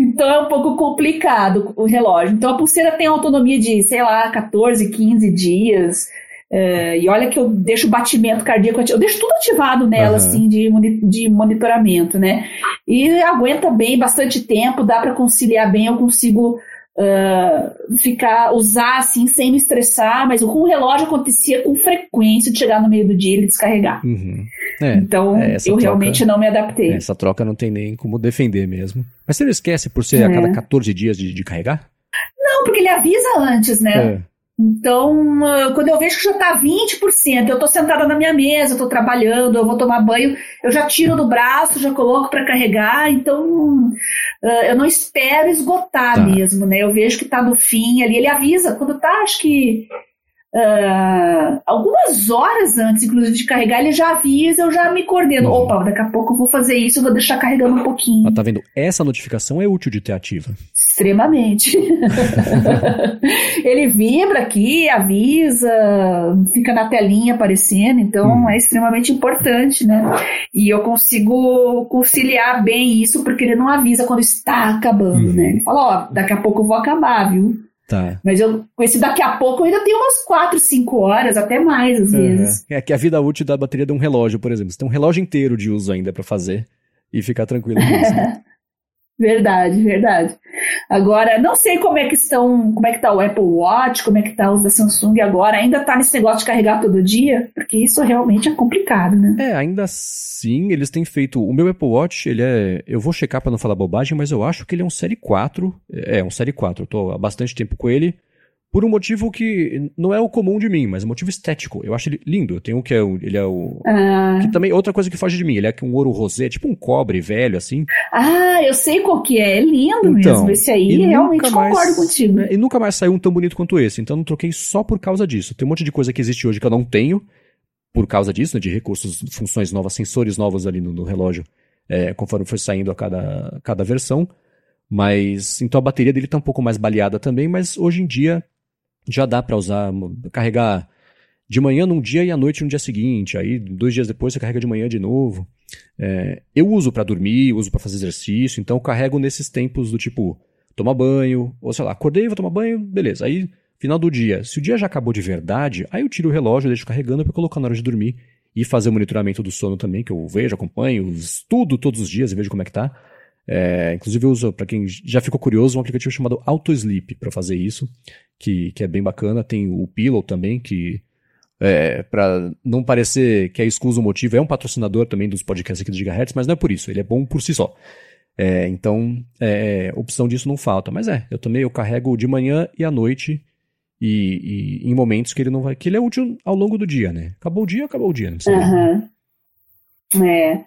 então é um pouco complicado o relógio. Então a pulseira tem autonomia de, sei lá, 14, 15 dias. Uh, e olha que eu deixo o batimento cardíaco, eu deixo tudo ativado nela, uhum. assim, de, de monitoramento, né? E aguenta bem, bastante tempo, dá para conciliar bem, eu consigo uh, ficar, usar assim, sem me estressar, mas com o relógio acontecia com frequência de chegar no meio do dia e ele descarregar. Uhum. É, então, é, eu troca, realmente não me adaptei. Essa troca não tem nem como defender mesmo. Mas você não esquece por ser é. a cada 14 dias de, de carregar? Não, porque ele avisa antes, né? Então, quando eu vejo que já está 20%, eu estou sentada na minha mesa, estou trabalhando, eu vou tomar banho, eu já tiro do braço, já coloco para carregar, então eu não espero esgotar tá. mesmo, né? Eu vejo que está no fim ali, ele avisa, quando está, acho que Uh, algumas horas antes, inclusive, de carregar, ele já avisa, eu já me coordeno. Uhum. Opa, daqui a pouco eu vou fazer isso, eu vou deixar carregando um pouquinho. Ah, tá vendo? Essa notificação é útil de ter ativa. Extremamente. ele vibra aqui, avisa, fica na telinha aparecendo, então uhum. é extremamente importante, né? E eu consigo conciliar bem isso, porque ele não avisa quando está acabando, uhum. né? Ele fala, ó, daqui a pouco eu vou acabar, viu? Tá. Mas eu, com esse daqui a pouco, eu ainda tenho umas 4, 5 horas, até mais às uhum. vezes. É que a vida útil da bateria de um relógio, por exemplo. Você tem um relógio inteiro de uso ainda para fazer e ficar tranquilo com isso. Né? Verdade, verdade. Agora, não sei como é que estão, como é que tá o Apple Watch, como é que tá os da Samsung agora. Ainda tá nesse negócio de carregar todo dia? Porque isso realmente é complicado, né? É, ainda assim, eles têm feito. O meu Apple Watch, ele é. Eu vou checar para não falar bobagem, mas eu acho que ele é um Série 4. É, um Série 4. Eu tô há bastante tempo com ele por um motivo que não é o comum de mim, mas um motivo estético. Eu acho ele lindo. Eu tenho um que é o, ele é o ah. que também outra coisa que foge de mim, ele é um ouro rosé, tipo um cobre velho assim. Ah, eu sei qual que é, é lindo então, mesmo esse aí, realmente mais, concordo contigo. Né, e nunca mais saiu um tão bonito quanto esse, então não troquei só por causa disso. Tem um monte de coisa que existe hoje que eu não tenho por causa disso, né, de recursos, funções novas, sensores novos ali no, no relógio, é, conforme foi saindo a cada, cada versão. Mas então a bateria dele tá um pouco mais baleada também, mas hoje em dia já dá para usar, carregar de manhã num dia e à noite no dia seguinte. Aí, dois dias depois, você carrega de manhã de novo. É, eu uso para dormir, uso para fazer exercício, então carrego nesses tempos do tipo, tomar banho, ou sei lá, acordei, vou tomar banho, beleza. Aí, final do dia, se o dia já acabou de verdade, aí eu tiro o relógio, deixo carregando para colocar na hora de dormir e fazer o monitoramento do sono também, que eu vejo, acompanho, estudo todos os dias e vejo como é que tá. É, inclusive eu uso, para quem já ficou curioso, um aplicativo chamado AutoSleep para fazer isso, que, que é bem bacana. Tem o Pillow também, que é, para não parecer que é excluso o motivo, é um patrocinador também dos podcasts aqui do Gigahertz, mas não é por isso, ele é bom por si só. É, então, é, opção disso não falta. Mas é, eu também eu carrego de manhã e à noite e, e, em momentos que ele não vai. que ele é útil ao longo do dia, né? Acabou o dia, acabou o dia. Não. Uhum. É.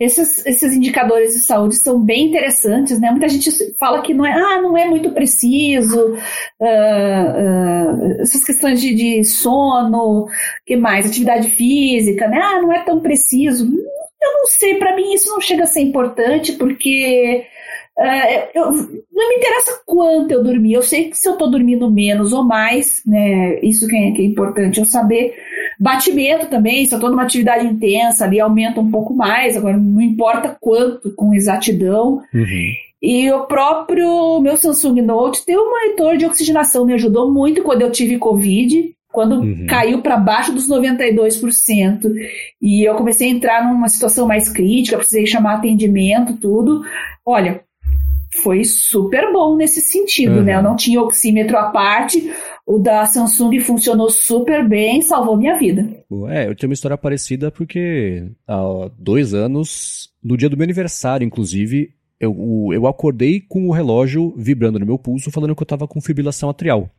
Esses, esses indicadores de saúde são bem interessantes, né? Muita gente fala que não é, ah, não é muito preciso, uh, uh, essas questões de, de sono, que mais? Atividade física, né? Ah, não é tão preciso. Eu não sei, para mim isso não chega a ser importante, porque Uh, eu, não me interessa quanto eu dormi, eu sei que se eu estou dormindo menos ou mais, né, isso que é, que é importante eu saber. Batimento também, se eu estou numa atividade intensa, ali aumenta um pouco mais, agora não importa quanto, com exatidão. Uhum. E o próprio meu Samsung Note tem um monitor de oxigenação, me ajudou muito quando eu tive Covid, quando uhum. caiu para baixo dos 92%. E eu comecei a entrar numa situação mais crítica, precisei chamar atendimento, tudo. Olha, foi super bom nesse sentido, uhum. né? Eu não tinha oxímetro à parte, o da Samsung funcionou super bem, salvou minha vida. É, eu tenho uma história parecida porque há dois anos, no dia do meu aniversário, inclusive, eu, eu acordei com o relógio vibrando no meu pulso, falando que eu tava com fibrilação atrial.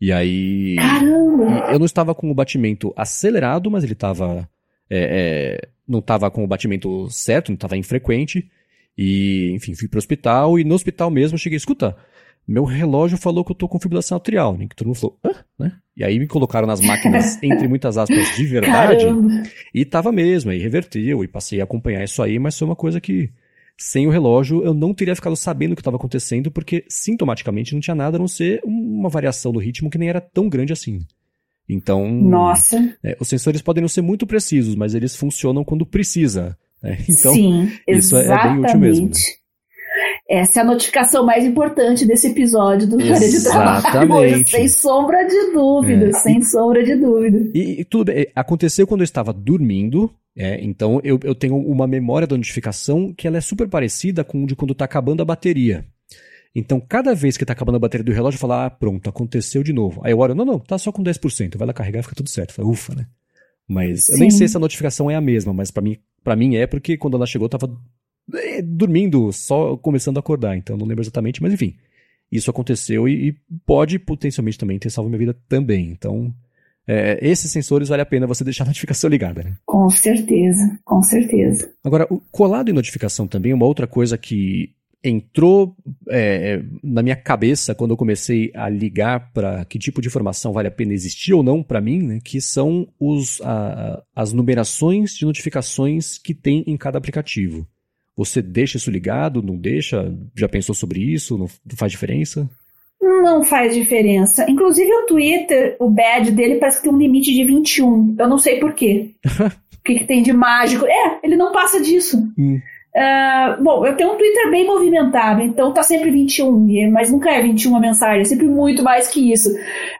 E aí. Caramba! Eu não estava com o batimento acelerado, mas ele estava. É, é, não estava com o batimento certo, não estava infrequente. E, enfim, fui pro hospital e no hospital mesmo cheguei, escuta, meu relógio falou que eu tô com fibrilação atrial, né? Que todo mundo falou, Hã? né? E aí me colocaram nas máquinas, entre muitas aspas, de verdade. Caramba. E tava mesmo, aí reverteu e passei a acompanhar isso aí, mas foi uma coisa que, sem o relógio, eu não teria ficado sabendo o que estava acontecendo, porque sintomaticamente não tinha nada a não ser uma variação do ritmo que nem era tão grande assim. Então, Nossa. é, os sensores podem não ser muito precisos, mas eles funcionam quando precisa. Né? Então, Sim, isso é- é exatamente. bem útil mesmo, né? Essa é a notificação mais importante desse episódio do Área de Trabalho. Exatamente. Sem sombra de dúvida, É. sem sombra de dúvida. E, e tudo bem, aconteceu quando eu estava dormindo, é, então eu, eu tenho uma memória da notificação que ela é super parecida com de quando está acabando a bateria. Então, cada vez que está acabando a bateria do relógio, eu falo, ah, pronto, aconteceu de novo. Aí eu olho, não, não, tá só com 10%, vai lá carregar e fica tudo certo. Eu falo, Ufa, né? Mas eu nem Sim. sei se a notificação é a mesma, mas para mim, pra mim é porque quando ela chegou eu tava é, dormindo, só começando a acordar, então não lembro exatamente, mas enfim. Isso aconteceu e, e pode potencialmente também ter salvo minha vida também. Então, é, esses sensores vale a pena você deixar a notificação ligada, né? Com certeza, com certeza. Agora, colado em notificação também é uma outra coisa que entrou é, na minha cabeça quando eu comecei a ligar para que tipo de informação vale a pena existir ou não para mim, né? Que são os, a- as numerações de notificações que tem em cada aplicativo. Você deixa isso ligado, não deixa? Já pensou sobre isso? Não faz diferença? Não faz diferença. Inclusive o Twitter, o badge dele parece que tem um limite de 21. Eu não sei por quê. o que, que tem de mágico? É, ele não passa disso. Hum. Ah, bom, eu tenho um Twitter bem movimentado, então tá sempre 21, e- mas nunca é 21 a mensagem, é sempre muito mais que isso.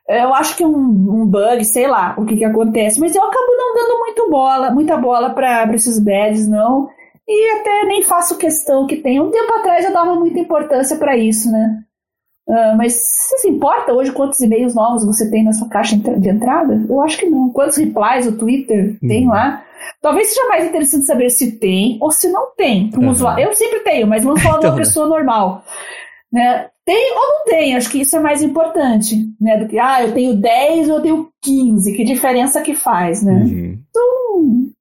Eu acho que é um, um bug, sei lá o que que acontece, mas eu acabo não dando muito bola, muita bola pra esses badges, não. E até nem faço questão que tenha. Um tempo atrás eu dava muita importância pra isso, né? Ah, mas você se importa hoje quantos e-mails novos você tem na sua caixa de entrada? Eu acho que não. Quantos replies o Twitter tem Hum. lá? Talvez seja mais interessante saber se tem ou se não tem. um Aham. usuário. Eu sempre tenho, mas vamos falar de Então, uma né? pessoa normal. Né? Tem ou não tem? Acho que isso é mais importante. Né? Do que, ah, eu tenho 10 ou eu tenho 15. Que diferença que faz, né? Uhum.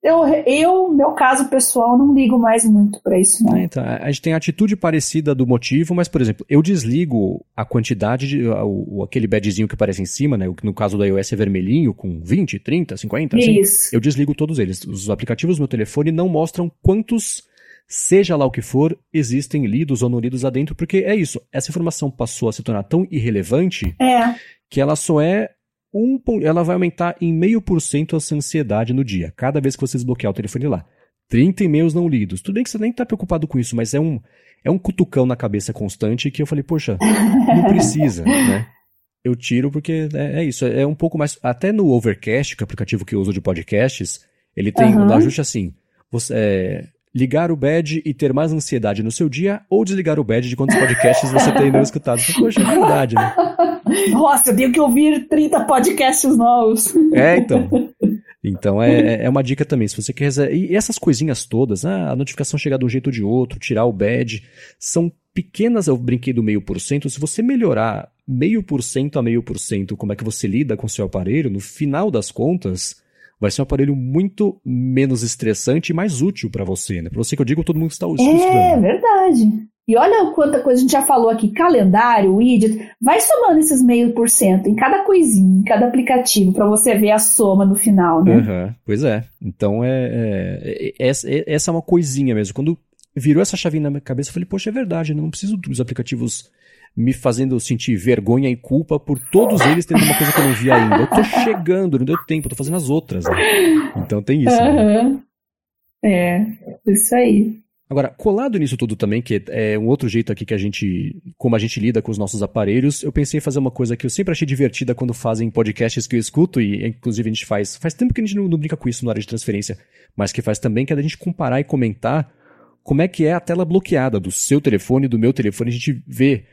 Eu, eu, meu caso pessoal, não ligo mais muito pra isso, não. É, então, a a gente tem a atitude parecida do motivo, mas, por exemplo, eu desligo a quantidade de. o, o- aquele badgezinho que aparece em cima, né? No caso da iOS é vermelhinho, com 20, 30, 50, assim. Isso. Eu desligo todos eles. Os aplicativos do meu telefone não mostram quantos, seja lá o que for, existem lidos ou não lidos lá dentro, porque é isso. Essa informação passou a se tornar tão irrelevante É, que ela só é um, ela vai aumentar em meio por cento a sua ansiedade no dia, cada vez que você desbloquear o telefone lá. 30 e-mails não lidos. Tudo bem que você nem tá preocupado com isso, mas é um, é um cutucão na cabeça constante que eu falei, poxa, não precisa, né? Eu tiro porque é, é isso, é um pouco mais. Até no Overcast, que é o aplicativo que eu uso de podcasts, ele tem um Aham. ajuste assim: você, é, ligar o badge e ter mais ansiedade no seu dia, ou desligar o badge de quantos podcasts você tem não escutado. Poxa, é verdade, né? Nossa, eu tenho que ouvir 30 podcasts novos. É, então. Então é, é uma dica também. Se você quer. E essas coisinhas todas, ah, a notificação chegar de um jeito ou de outro, tirar o badge, são pequenas. Eu brinquei do meio por cento. Se você melhorar meio por cento a meio por cento como é que você lida com o seu aparelho, no final das contas, vai ser um aparelho muito menos estressante e mais útil para você, né? Para você que eu digo, todo mundo está É escutando. verdade. E olha quanta coisa a gente já falou aqui: calendário, widget. Vai somando esses meio por cento em cada coisinha, em cada aplicativo, pra você ver a soma no final, né? Aham, pois é. Então é, é- é- essa, é- é uma coisinha mesmo. Quando virou essa chavinha na minha cabeça, eu falei, poxa, é verdade, não preciso dos aplicativos me fazendo sentir vergonha e culpa por todos eles terem uma coisa que eu não vi ainda. Eu tô chegando, não deu tempo, eu tô fazendo as outras. né? Então tem isso. né? Aham. É, isso aí. Agora, colado nisso tudo também, que é um outro jeito aqui que a gente, como a gente lida com os nossos aparelhos, eu pensei em fazer uma coisa que eu sempre achei divertida quando fazem podcasts que eu escuto, e inclusive a gente faz, faz tempo que a gente não, não brinca com isso na área de transferência, mas que faz também, que é da gente comparar e comentar como é que é a tela bloqueada do seu telefone, do meu telefone, a gente vê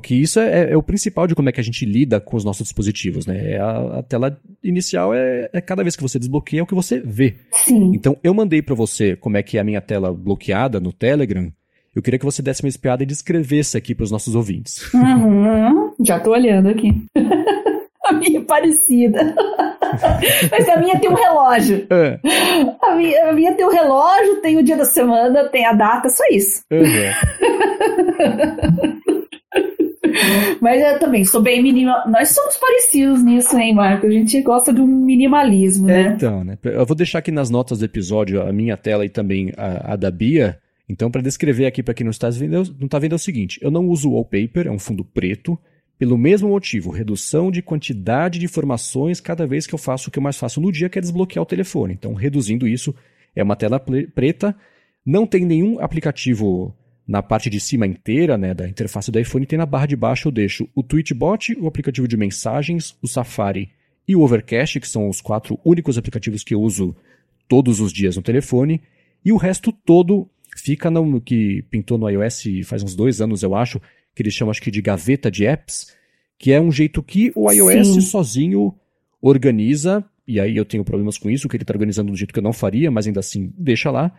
que isso é, é o principal de como é que a gente lida com os nossos dispositivos, né? É A, a tela inicial é, é cada vez que você desbloqueia é o que você vê. Sim. Então, eu mandei pra você como é que é a minha tela bloqueada no Telegram. eu queria que você desse uma espiada e descrevesse aqui para os nossos ouvintes. Uhum, já tô olhando aqui. a minha é parecida. Mas a minha tem um relógio. É. A, minha, a minha tem um relógio, tem o dia da semana, tem a data, só isso. Uhum. Mas eu também sou bem minimal. Nós somos parecidos nisso, hein, Marco? A gente gosta do minimalismo, né? É, então, né? Eu vou deixar aqui nas notas do episódio a minha tela e também a, a da Bia. Então, para descrever aqui para quem não está vendo, não está vendo é o seguinte: eu não uso wallpaper, é um fundo preto. Pelo mesmo motivo, redução de quantidade de informações cada vez que eu faço o que eu mais faço no dia, que é desbloquear o telefone. Então, reduzindo isso, é uma tela preta. Não tem nenhum aplicativo na parte de cima inteira né, da interface do iPhone, tem na barra de baixo eu deixo o Tweetbot, o aplicativo de mensagens, o Safari e o Overcast, que são os quatro únicos aplicativos que eu uso todos os dias no telefone. E o resto todo fica no que pintou no iOS faz uns dois anos, eu acho, que eles chamam acho que de gaveta de apps, que é um jeito que o iOS Sim. sozinho organiza, e aí eu tenho problemas com isso, que ele está organizando do jeito que eu não faria, mas ainda assim deixa lá.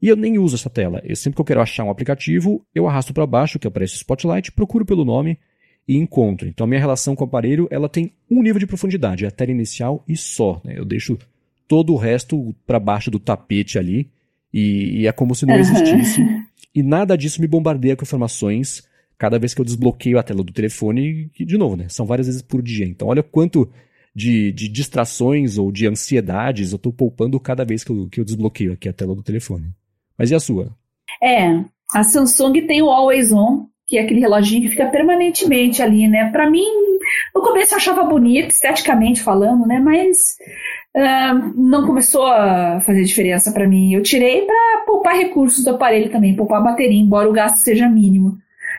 E eu nem uso essa tela. Eu, sempre que eu quero achar um aplicativo, eu arrasto para baixo, que aparece o Spotlight, procuro pelo nome e encontro. Então a minha relação com o aparelho ela tem um nível de profundidade, é a tela inicial e só. Né? Eu deixo todo o resto para baixo do tapete ali e, e é como se não existisse. E nada disso me bombardeia com informações cada vez que eu desbloqueio a tela do telefone, que, de novo, né, são várias vezes por dia. Então, olha quanto de, de distrações ou de ansiedades eu estou poupando cada vez que eu, que eu desbloqueio aqui a tela do telefone. Mas e a sua? É, a Samsung tem o Always On, que é aquele reloginho que fica permanentemente ali, né? Para mim, no começo eu achava bonito, esteticamente falando, né? Mas uh, não começou a fazer diferença para mim. Eu tirei para poupar recursos do aparelho também, poupar bateria, embora o gasto seja mínimo.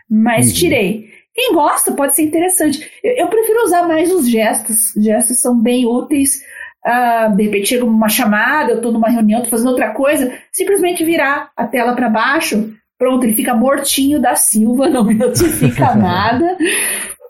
Mas uhum. tirei. Quem gosta pode ser interessante. Eu, eu, prefiro usar mais os gestos. Gestos são bem úteis. Uh, de repente chega uma chamada, eu estou numa reunião, estou fazendo outra coisa, simplesmente virar a tela para baixo, pronto, ele fica mortinho da Silva, não me notifica nada.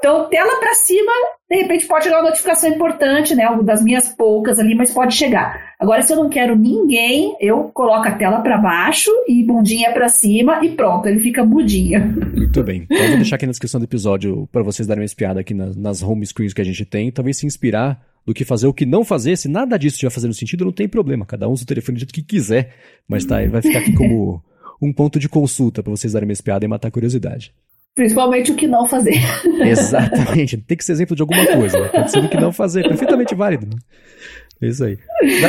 Então, tela para cima, de repente pode chegar uma notificação importante, né? Algo das minhas poucas ali, mas pode chegar. Agora, se eu não quero ninguém, eu coloco a tela para baixo e bundinha para cima e pronto, ele fica mudinho. Muito bem. Então, eu vou deixar aqui na descrição do episódio para vocês darem uma espiada aqui nas, nas home screens que a gente tem, talvez se inspirar do que fazer o que não fazer. Se nada disso estiver fazendo sentido, não tem problema. Cada um usa o telefone do jeito que quiser. Mas tá, vai ficar aqui como um ponto de consulta para vocês darem uma espiada e matar a curiosidade. Principalmente o que não fazer. Exatamente. Tem que ser exemplo de alguma coisa. Né? Pode ser o que não fazer. Perfeitamente válido. Né? É isso aí.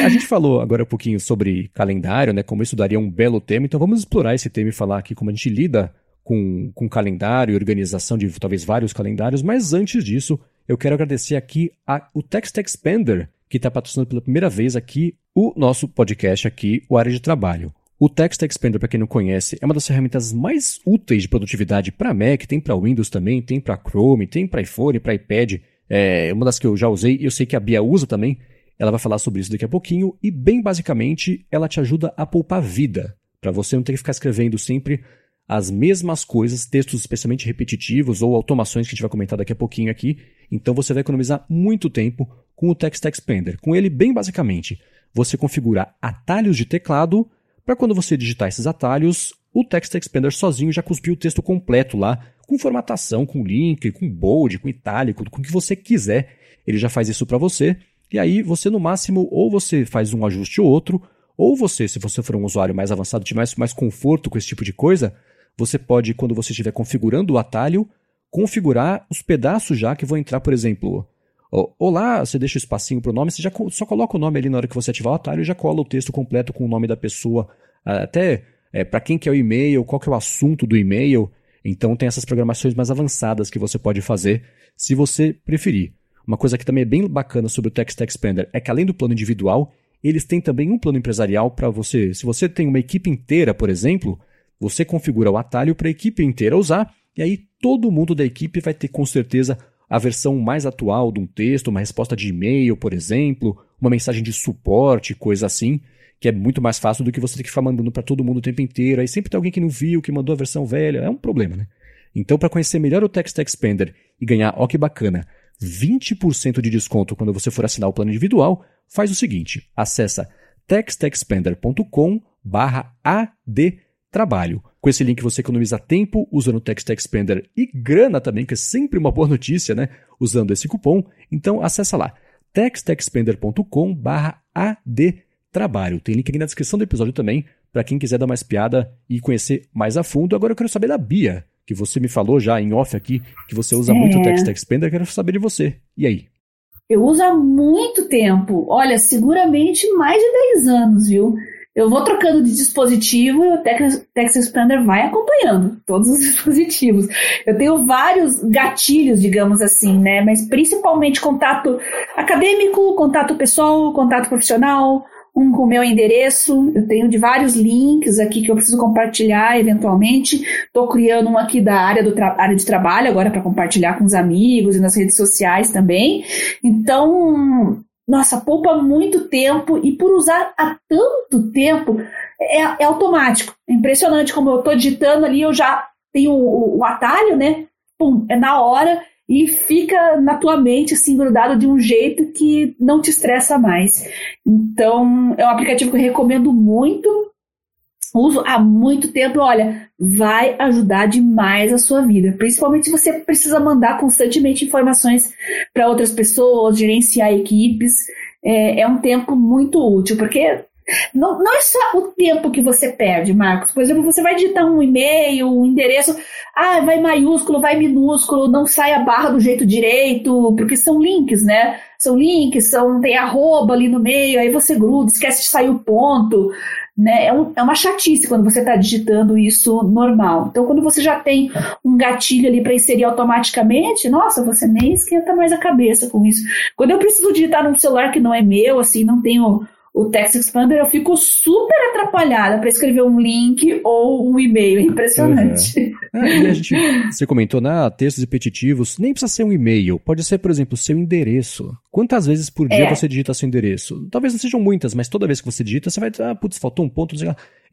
A gente falou agora um pouquinho sobre calendário, né? Como isso daria um belo tema. Então vamos explorar esse tema e falar aqui como a gente lida com, com calendário e organização de talvez vários calendários. Mas antes disso, eu quero agradecer aqui a, o Text Expander, que está patrocinando pela primeira vez aqui o nosso podcast aqui, o Área de Trabalho. O Text Expander, para quem não conhece, é uma das ferramentas mais úteis de produtividade para Mac, tem para Windows também, tem para Chrome, tem para iPhone, para iPad. É uma das que eu já usei e eu sei que a Bia usa também. Ela vai falar sobre isso daqui a pouquinho e, bem basicamente, ela te ajuda a poupar vida, para você não ter que ficar escrevendo sempre as mesmas coisas, textos especialmente repetitivos ou automações que a gente vai comentar daqui a pouquinho aqui. Então você vai economizar muito tempo com o Text Expander. Com ele, bem basicamente, você configura atalhos de teclado para quando você digitar esses atalhos, o Text Expander sozinho já cuspiu o texto completo lá, com formatação, com link, com bold, com itálico, com o que você quiser. Ele já faz isso para você. E aí você no máximo ou você faz um ajuste ou outro, ou você, se você for um usuário mais avançado, tiver mais, mais conforto com esse tipo de coisa, você pode, quando você estiver configurando o atalho, configurar os pedaços já que vão entrar, por exemplo, Olá, você deixa o espacinho para o nome, você já só coloca o nome ali na hora que você ativar o atalho e já cola o texto completo com o nome da pessoa, até é, para quem que é o e-mail, qual que é o assunto do e-mail. Então tem essas programações mais avançadas que você pode fazer, se você preferir. Uma coisa que também é bem bacana sobre o Text Expander é que além do plano individual, eles têm também um plano empresarial para você. Se você tem uma equipe inteira, por exemplo, você configura o atalho para a equipe inteira usar, e aí todo mundo da equipe vai ter com certeza a versão mais atual de um texto, uma resposta de e-mail, por exemplo, uma mensagem de suporte, coisa assim, que é muito mais fácil do que você ter que ficar mandando para todo mundo o tempo inteiro. Aí sempre tem alguém que não viu, que mandou a versão velha, é um problema, né? Então, para conhecer melhor o Text Expander e ganhar, ó que bacana, 20% de desconto quando você for assinar o plano individual, faz o seguinte, acessa textexpander.com barra AD trabalho. Com esse link você economiza tempo usando o Text Expander e grana também, que é sempre uma boa notícia, né? Usando esse cupom. Então acessa lá textexpander.com adtrabalho. Tem link aqui na descrição do episódio também, para quem quiser dar mais piada e conhecer mais a fundo. Agora eu quero saber da Bia, que você me falou já em off aqui, que você usa é. muito o Text Expander, quero saber de você. E aí? Eu uso há muito tempo. Olha, seguramente mais de 10 anos, viu? Eu vou trocando de dispositivo e o Text Expander vai acompanhando todos os dispositivos. Eu tenho vários gatilhos, digamos assim, né? Mas principalmente contato acadêmico, contato pessoal, contato profissional, um com o meu endereço. Eu tenho de vários links aqui que eu preciso compartilhar eventualmente. Estou criando um aqui da área, do área de trabalho agora para compartilhar com os amigos e nas redes sociais também. Então, nossa, poupa muito tempo e por usar há tanto tempo, é, é automático. É impressionante como eu estou digitando ali, eu já tenho o, o, atalho, né? Pum, é na hora e fica na tua mente assim grudado de um jeito que não te estressa mais. Então, é um aplicativo que eu recomendo muito uso há muito tempo, olha, vai ajudar demais a sua vida. Principalmente se você precisa mandar constantemente informações para outras pessoas, gerenciar equipes. É, é, um tempo muito útil, porque não, não é só o tempo que você perde, Marcos. Por exemplo, você vai digitar um e-mail, um endereço, ah, vai maiúsculo, vai minúsculo, não sai a barra do jeito direito, porque são links, né? São links, são, tem arroba ali no meio, aí você gruda, esquece de sair o ponto né? É, um, é uma chatice quando você está digitando isso normal. Então, quando você já tem um gatilho ali para inserir automaticamente, nossa, você nem esquenta mais a cabeça com isso. Quando eu preciso digitar num celular que não é meu, assim, não tenho o Text Expander, eu fico super atrapalhada para escrever um link ou um e-mail. É impressionante. Uhum. É, a gente, você comentou, né? Textos repetitivos, nem precisa ser um e-mail. Pode ser, por exemplo, seu endereço. Quantas vezes por dia é. você digita seu endereço? Talvez não sejam muitas, mas toda vez que você digita, você vai dizer, ah, putz, faltou um ponto.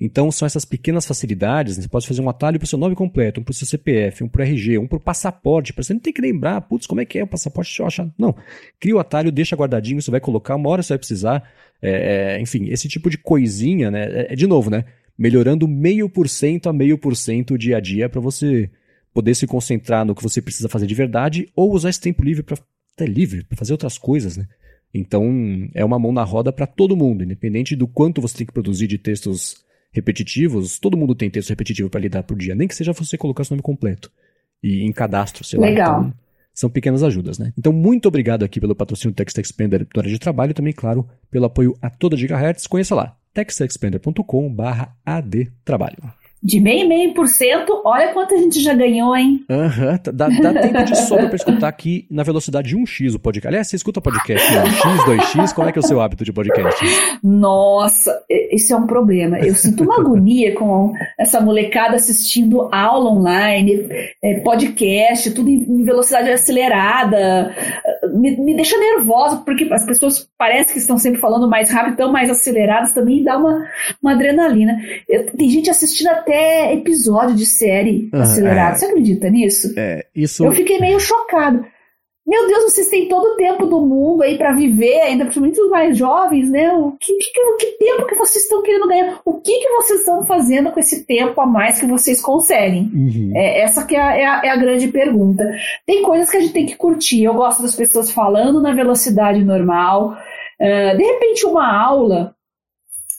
Então, são essas pequenas facilidades. Né? Você pode fazer um atalho para o seu nome completo, um para o seu CPF, um para o RG, um para o passaporte. Para você não ter que lembrar, putz, como é que é o passaporte? Deixa eu achar. Não. Cria o atalho, deixa guardadinho, você vai colocar, uma hora você vai precisar. É, é, enfim, esse tipo de coisinha, né? É, é de novo, né? Melhorando meio por cento a meio por cento dia a dia para você poder se concentrar no que você precisa fazer de verdade ou usar esse tempo livre para até livre para fazer outras coisas, né? Então é uma mão na roda para todo mundo, independente do quanto você tem que produzir de textos repetitivos. Todo mundo tem texto repetitivo para lidar por dia, nem que seja você colocar seu nome completo e em cadastro, sei Legal. lá. Então, são pequenas ajudas, né? Então, muito obrigado aqui pelo patrocínio Text Expander do área de trabalho e também, claro, pelo apoio a toda Gigahertz. Conheça lá, textexpander.com/adtrabalho. De meio e meio por cento, olha quanto a gente já ganhou, hein? Aham, uhum, dá, dá tempo de sobra para escutar aqui na velocidade de 1x o podcast. Aliás, você escuta podcast em 1x, 2x, qual é que é o seu hábito de podcast? Nossa, esse é um problema. Eu sinto uma agonia com essa molecada assistindo aula online, é, podcast, tudo em velocidade acelerada. Me, me deixa nervosa, porque as pessoas parecem que estão sempre falando mais rápido, tão mais aceleradas, também dá uma, uma adrenalina. Eu, tem gente assistindo até até episódio de série uhum, acelerado. É. Você acredita nisso? É, isso. Eu fiquei meio chocado. Meu Deus, vocês têm todo o tempo do mundo aí para viver, ainda principalmente os mais jovens, né? O que, que, que, tempo que vocês estão querendo ganhar? O que, que vocês estão fazendo com esse tempo a mais que vocês conseguem? Uhum. É, essa que é a, é, a, é a grande pergunta. Tem coisas que a gente tem que curtir. Eu gosto das pessoas falando na velocidade normal. Uh, de repente, uma aula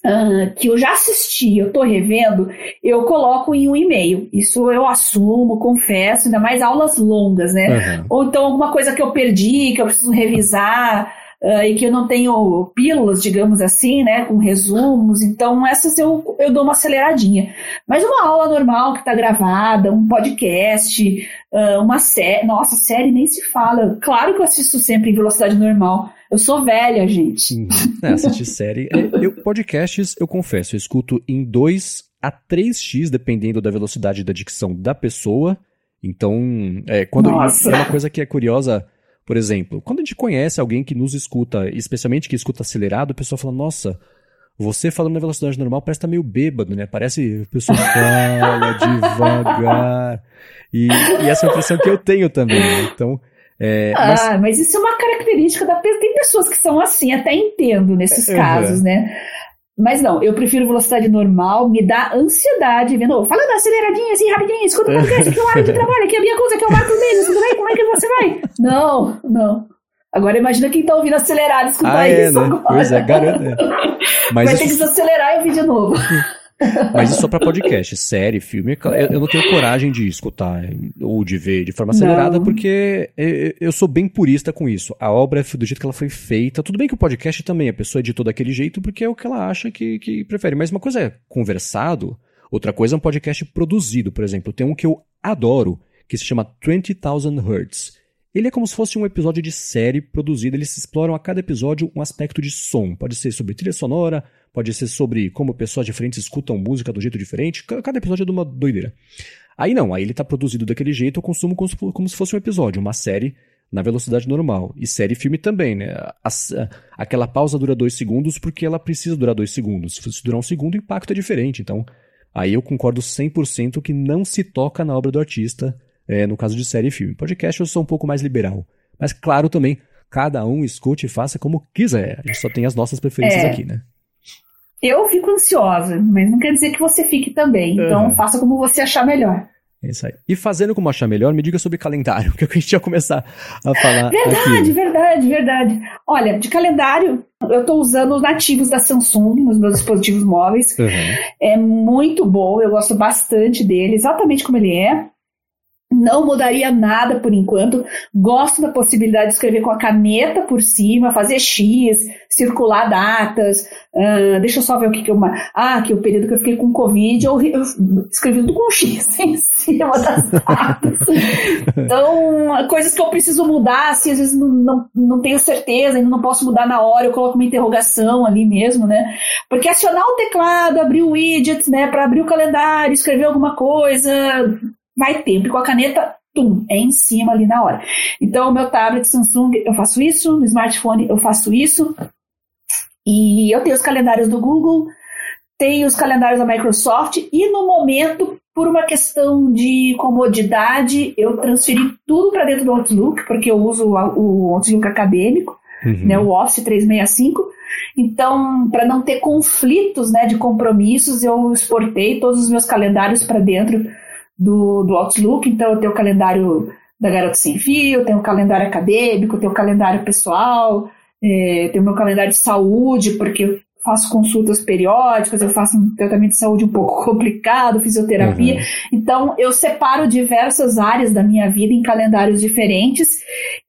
Uh, que eu já assisti, eu tô revendo, eu coloco em um e-mail. Isso eu assumo, confesso, ainda mais aulas longas, né? Uhum. Ou então alguma coisa que eu perdi, que eu preciso revisar. Uh, e que eu não tenho pílulas, digamos assim, né, com resumos, então essas eu, eu dou uma aceleradinha. Mas uma aula normal que está gravada, um podcast, uh, uma série, nossa, série nem se fala. Claro que eu assisto sempre em velocidade normal, eu sou velha, gente. Uhum. É, assistir série. É, eu, podcasts, eu confesso, eu escuto em 2 a 3x, dependendo da velocidade da dicção da pessoa. Então, é, quando Nossa. é uma coisa que é curiosa, por exemplo, quando a gente conhece alguém que nos escuta, especialmente que escuta acelerado, o pessoal fala, nossa, você falando na velocidade normal parece estar tá meio bêbado, né? Parece a pessoa fala devagar. E, e essa é a impressão que eu tenho também, né? Então, é, ah, mas... mas... isso é uma característica da pessoa. Tem pessoas que são assim, até entendo nesses é, casos, né? Mas não, eu prefiro velocidade normal, me dá ansiedade vendo. Falando aceleradinho, assim, rapidinho, escuta o podcast, aqui é o área de trabalho, aqui é a minha coisa, aqui é o Marcos Mendes, tudo bem? Como é que você vai? Não, não. Agora imagina quem tá ouvindo acelerado escutar ah, é, isso. Né? Agora. Pois é, garanto. É. Mas vai isso... ter que desacelerar e ouvir de novo. Mas isso só pra podcast, série, filme. Eu não tenho coragem de escutar ou de ver de forma acelerada, não. porque eu sou bem purista com isso. A obra é do jeito que ela foi feita. Tudo bem que o podcast também, a pessoa editou daquele jeito porque é o que ela acha que, que prefere. Mas uma coisa é conversado, outra coisa é um podcast produzido, por exemplo. Tem um que eu adoro, que se chama 20,000 Hertz. Ele é como se fosse um episódio de série produzido. Eles exploram a cada episódio um aspecto de som. Pode ser sobre trilha sonora, pode ser sobre como pessoas diferentes escutam música do jeito diferente. Cada episódio é de uma doideira. Aí não, aí ele tá produzido daquele jeito, eu consumo como se, fosse um episódio, uma série na velocidade normal. E série e filme também, né? Aquela pausa dura dois segundos porque ela precisa durar dois segundos. Se durar um segundo, o impacto é diferente. Então, aí eu concordo 100% que não se toca na obra do artista é, no caso de série e filme. Podcast eu sou um pouco mais liberal. Mas claro também, cada um escute e faça como quiser. A gente só tem as nossas preferências é. aqui, né? Eu fico ansiosa, mas não quer dizer que você fique também. Então uhum. faça como você achar melhor. É isso aí. E fazendo como achar melhor, me diga sobre calendário, que a gente ia começar a falar. Verdade, aqui. verdade, verdade. Olha, de calendário, eu estou usando os nativos da Samsung nos meus dispositivos móveis. Uhum. É muito bom, eu gosto bastante dele, exatamente como ele é. Não mudaria nada por enquanto. Gosto da possibilidade de escrever com a caneta por cima, fazer X, circular datas. Uh, deixa eu só ver o que, que eu. Ah, que o período que eu fiquei com Covid, eu, eu escrevi tudo com X em cima das datas. então, coisas que eu preciso mudar, assim, às vezes não, não, não tenho certeza, ainda não posso mudar na hora, eu coloco uma interrogação ali mesmo, né? Porque acionar o teclado, abrir o widget, né, para abrir o calendário, escrever alguma coisa vai tempo. E com a caneta, tum, é em cima ali na hora. Então, o meu tablet Samsung, eu faço isso, no smartphone eu faço isso. E eu tenho os calendários do Google, tenho os calendários da Microsoft e no momento, por uma questão de comodidade, eu transferi tudo para dentro do Outlook, porque eu uso o Outlook acadêmico, uhum. né, o Office 365. Então, para não ter conflitos né, de compromissos, eu exportei todos os meus calendários para dentro do, do Outlook, então eu tenho o calendário da Garota Sem Fio, tenho o calendário acadêmico, tenho o calendário pessoal, é, tenho o meu calendário de saúde, porque faço consultas periódicas, eu faço um tratamento de saúde um pouco complicado, fisioterapia. Uhum. Então, eu separo diversas áreas da minha vida em calendários diferentes,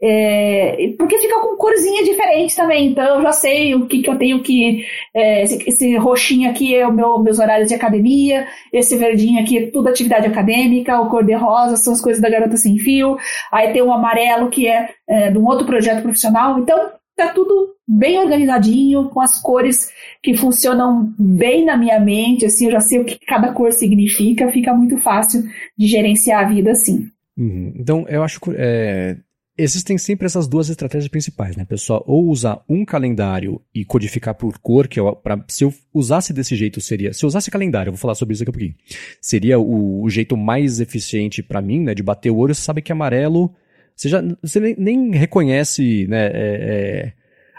é, porque fica com corzinha diferente também. Então, eu já sei o que, que eu tenho que. É, esse, esse, roxinho aqui é o meu, meus horários de academia, esse verdinho aqui é tudo atividade acadêmica, o cor-de-rosa são as coisas da garota sem fio, aí tem o amarelo que é, é de um outro projeto profissional. Então, tá tudo bem organizadinho, com as cores que funcionam bem na minha mente, assim, eu já sei o que cada cor significa, fica muito fácil de gerenciar a vida assim. Uhum. Então, eu acho que é, existem sempre essas duas estratégias principais, né, pessoal? Ou usar um calendário e codificar por cor, que eu, pra, se eu usasse desse jeito seria, se eu usasse calendário, eu vou falar sobre isso daqui a pouquinho, seria o, o jeito mais eficiente para mim, né, de bater o olho, você sabe que amarelo você, já, você nem, nem reconhece né, é, é,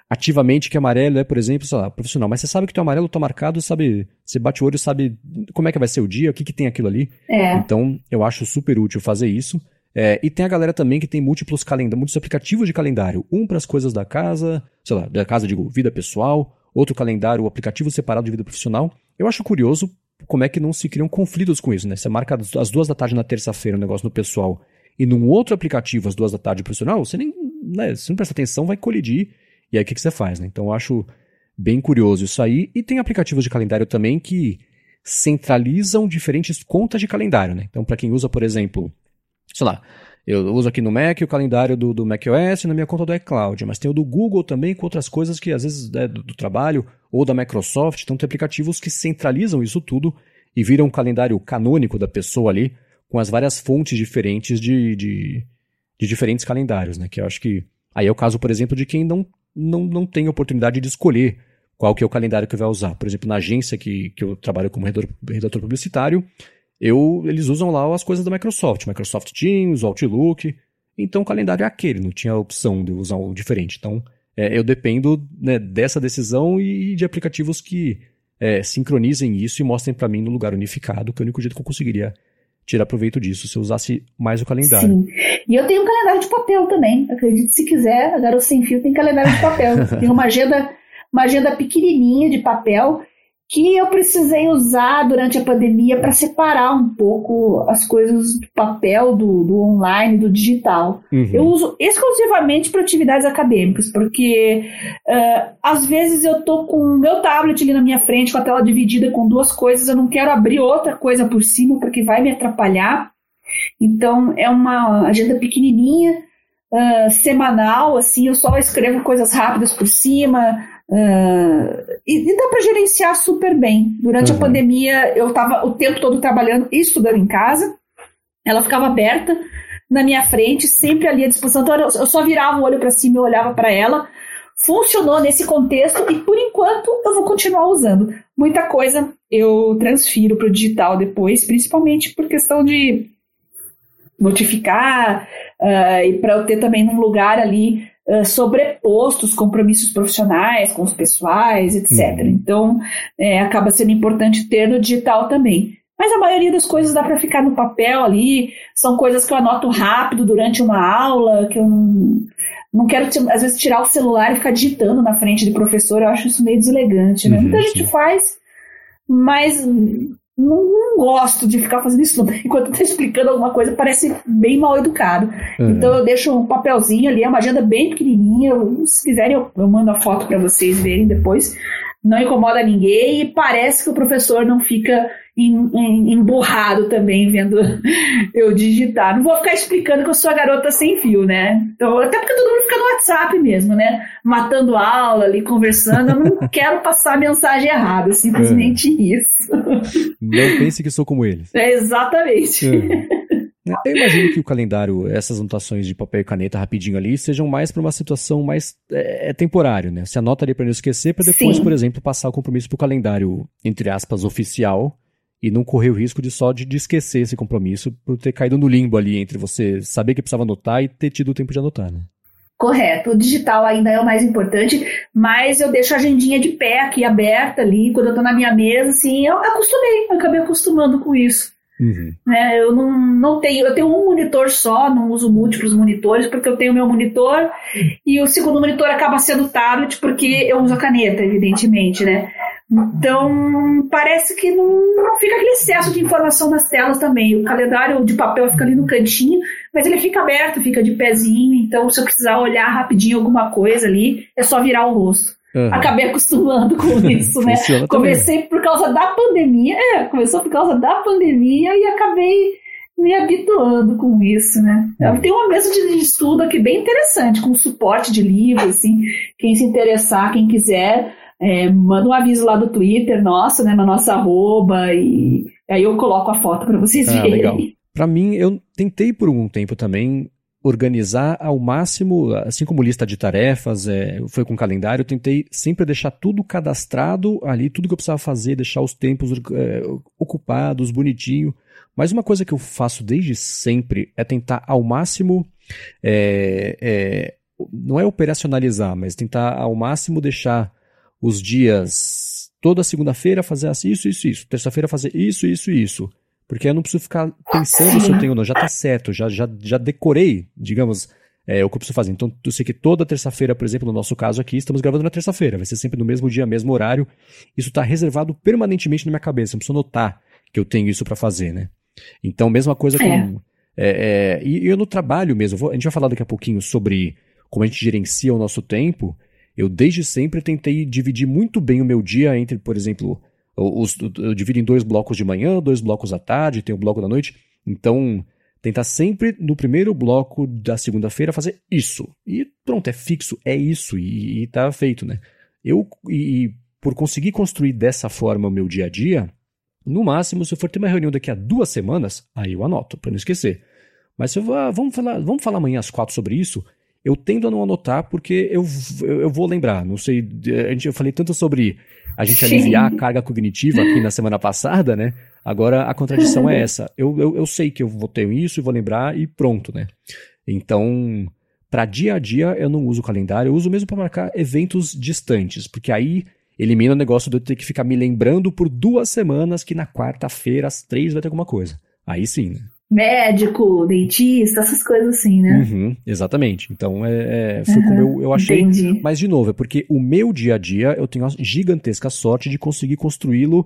ativamente que amarelo é, por exemplo, sei lá, profissional, mas você sabe que teu amarelo tá marcado, sabe? Você bate o olho, sabe como é que vai ser o dia, o que, que tem aquilo ali. É. Então, eu acho super útil fazer isso. É, e tem a galera também que tem múltiplos calendários, muitos aplicativos de calendário. Um para as coisas da casa, sei lá, da casa, digo, vida pessoal, outro calendário, aplicativo separado de vida profissional. Eu acho curioso como é que não se criam conflitos com isso, né? Você marca às duas da tarde na terça-feira um negócio no pessoal e num outro aplicativo às duas da tarde profissional, você nem, né, se não presta atenção, vai colidir. E aí o que, que você faz, né? Então eu acho bem curioso isso aí. E tem aplicativos de calendário também que centralizam diferentes contas de calendário, né? Então para quem usa, por exemplo, sei lá, eu uso aqui no Mac o calendário do, do macOS na minha conta do iCloud, mas tem o do Google também com outras coisas que às vezes é do, do trabalho ou da Microsoft. Então tem aplicativos que centralizam isso tudo e viram um calendário canônico da pessoa ali com as várias fontes diferentes de, de, de, diferentes calendários, né? Que eu acho que. Aí é o caso, por exemplo, de quem não, não, não tem oportunidade de escolher qual que é o calendário que vai usar. Por exemplo, na agência que, que eu trabalho como redator, redator publicitário, eu, eles usam lá as coisas da Microsoft, Microsoft Teams, Outlook. Então o calendário é aquele, não tinha opção de usar um diferente. Então é, eu dependo né, dessa decisão e de aplicativos que é, sincronizem isso e mostrem para mim no lugar unificado, que é o único jeito que eu conseguiria tirar proveito disso, se eu usasse mais o calendário. Sim. E eu tenho um calendário de papel também. Acredite se quiser, a Garota Sem Fio tem calendário de papel. tem uma agenda, uma agenda pequenininha de papel que eu precisei usar durante a pandemia para separar um pouco as coisas do papel, do, do online, do digital. Uhum. Eu uso exclusivamente para atividades acadêmicas, porque uh, às vezes eu tô com o meu tablet ali na minha frente, com a tela dividida com duas coisas, eu não quero abrir outra coisa por cima, porque vai me atrapalhar. Então é uma agenda pequenininha, uh, semanal, assim, eu só escrevo coisas rápidas por cima, Uh, e, e, dá para gerenciar super bem. Durante uhum. a pandemia, eu estava o tempo todo trabalhando e estudando em casa. Ela ficava aberta na minha frente, sempre ali à disposição. Então, eu só virava o olho para cima e olhava para ela. Funcionou nesse contexto e, por enquanto, eu vou continuar usando. Muita coisa eu transfiro para o digital depois, principalmente por questão de notificar uh, e para eu ter também um lugar ali uh, sobreposto os compromissos profissionais com os pessoais, etc. Uhum. Então, é, acaba sendo importante ter no digital também. Mas a maioria das coisas dá para ficar no papel ali, são coisas que eu anoto rápido durante uma aula, que eu não, não quero, às vezes, tirar o celular e ficar digitando na frente do professor, eu acho isso meio deselegante, né? Uhum, Muita gente faz, mas não, não, gosto de ficar fazendo isso enquanto está explicando alguma coisa, parece bem mal educado. Uhum. Então eu deixo um papelzinho ali, é uma agenda bem pequenininha. Se quiserem, eu, eu mando a foto para vocês verem depois. Não incomoda ninguém e parece que o professor não fica emburrado também vendo eu digitar. Não vou ficar explicando que eu sou a garota sem fio, né? Então, até porque todo mundo fica no WhatsApp mesmo, né? Matando aula ali, conversando. Eu não quero passar a mensagem errada, simplesmente é. isso. Não pense que sou como eles. É, exatamente. É. Eu imagino que o calendário, essas anotações de papel e caneta rapidinho ali, sejam mais para uma situação mais é, é, temporário, né? Você anota ali para não esquecer, para depois, Sim. por exemplo, passar o compromisso para o calendário, entre aspas, oficial, e não correr o risco de só de, de, esquecer esse compromisso por ter caído no limbo ali entre você saber que precisava anotar e ter tido o tempo de anotar, né? Correto. O digital ainda é o mais importante, mas eu deixo a agendinha de pé aqui aberta ali, quando eu tô na minha mesa, assim, eu acostumei, eu acabei acostumando com isso. Uhum. Né, eu não, não tenho, eu tenho um monitor só, não uso múltiplos monitores, porque eu tenho meu monitor e o segundo monitor acaba sendo tablet, porque eu uso a caneta, evidentemente, né? Então, parece que não, não, fica aquele excesso de informação nas telas também. O calendário de papel fica ali no cantinho, mas ele fica aberto, fica de pezinho. Então, se eu precisar olhar rapidinho alguma coisa ali, é só virar o rosto. Uhum. Acabei acostumando com isso, né? Comecei por causa da pandemia. É, começou por causa da pandemia e acabei me habituando com isso, né? Uhum. Tem uma mesa de estudo aqui bem interessante, com suporte de livro, assim. Quem se interessar, quem quiser é, manda um aviso lá do Twitter, nossa, né, na nossa arroba, e aí eu coloco a foto para vocês ah, verem. Legal. Para mim, eu tentei por um tempo também organizar ao máximo, assim como lista de tarefas, é, foi com calendário, eu tentei sempre deixar tudo cadastrado ali, tudo que eu precisava fazer, deixar os tempos é, ocupados, bonitinho. Mas uma coisa que eu faço desde sempre é tentar ao máximo, é, é não é operacionalizar, mas tentar ao máximo deixar os dias, toda segunda-feira fazer assim, isso, isso, isso, terça-feira fazer isso, isso, isso. Porque eu não preciso ficar pensando se eu tenho ou não, já tá certo, já, já, já decorei, digamos, é, o que eu preciso fazer. Então, eu sei que toda terça-feira, por exemplo, no nosso caso aqui, estamos gravando na terça-feira, vai ser sempre no mesmo dia, mesmo horário. Isso está reservado permanentemente na minha cabeça, não preciso notar que eu tenho isso para fazer, né? Então, mesma coisa com. É. É, é, e eu no trabalho mesmo, vou, a gente vai falar daqui a pouquinho sobre como a gente gerencia o nosso tempo. Eu desde sempre tentei dividir muito bem o meu dia entre, por exemplo, os, eu divido em dois blocos de manhã, dois blocos à tarde, tem um bloco da noite. Então, tentar sempre no primeiro bloco da segunda-feira fazer isso. E pronto, é fixo, é isso, e, e tá feito, né? Eu, e, por conseguir construir dessa forma o meu dia a dia, no máximo, se eu for ter uma reunião daqui a duas semanas, aí eu anoto, para não esquecer. Mas se eu ah, vamos falar, vamos falar amanhã às quatro sobre isso, eu tendo a não anotar porque eu, eu, eu vou lembrar. Não sei, a gente, eu falei tanto sobre a gente Sim. aliviar a carga cognitiva aqui na semana passada, né? Agora a contradição é essa. Eu, eu, eu sei que eu vou ter isso e vou lembrar e pronto, né? Então, para dia a dia eu não uso o calendário, eu uso mesmo para marcar eventos distantes, porque aí elimina o negócio de eu ter que ficar me lembrando por duas semanas que na quarta-feira, às três, vai ter alguma coisa. Aí sim, né? Médico, dentista, essas coisas assim, né? Uhum, exatamente. Então, é, é foi uhum, como eu, eu achei. Entendi. Mas, de novo, é porque o meu dia a dia, eu tenho a gigantesca sorte de conseguir construí-lo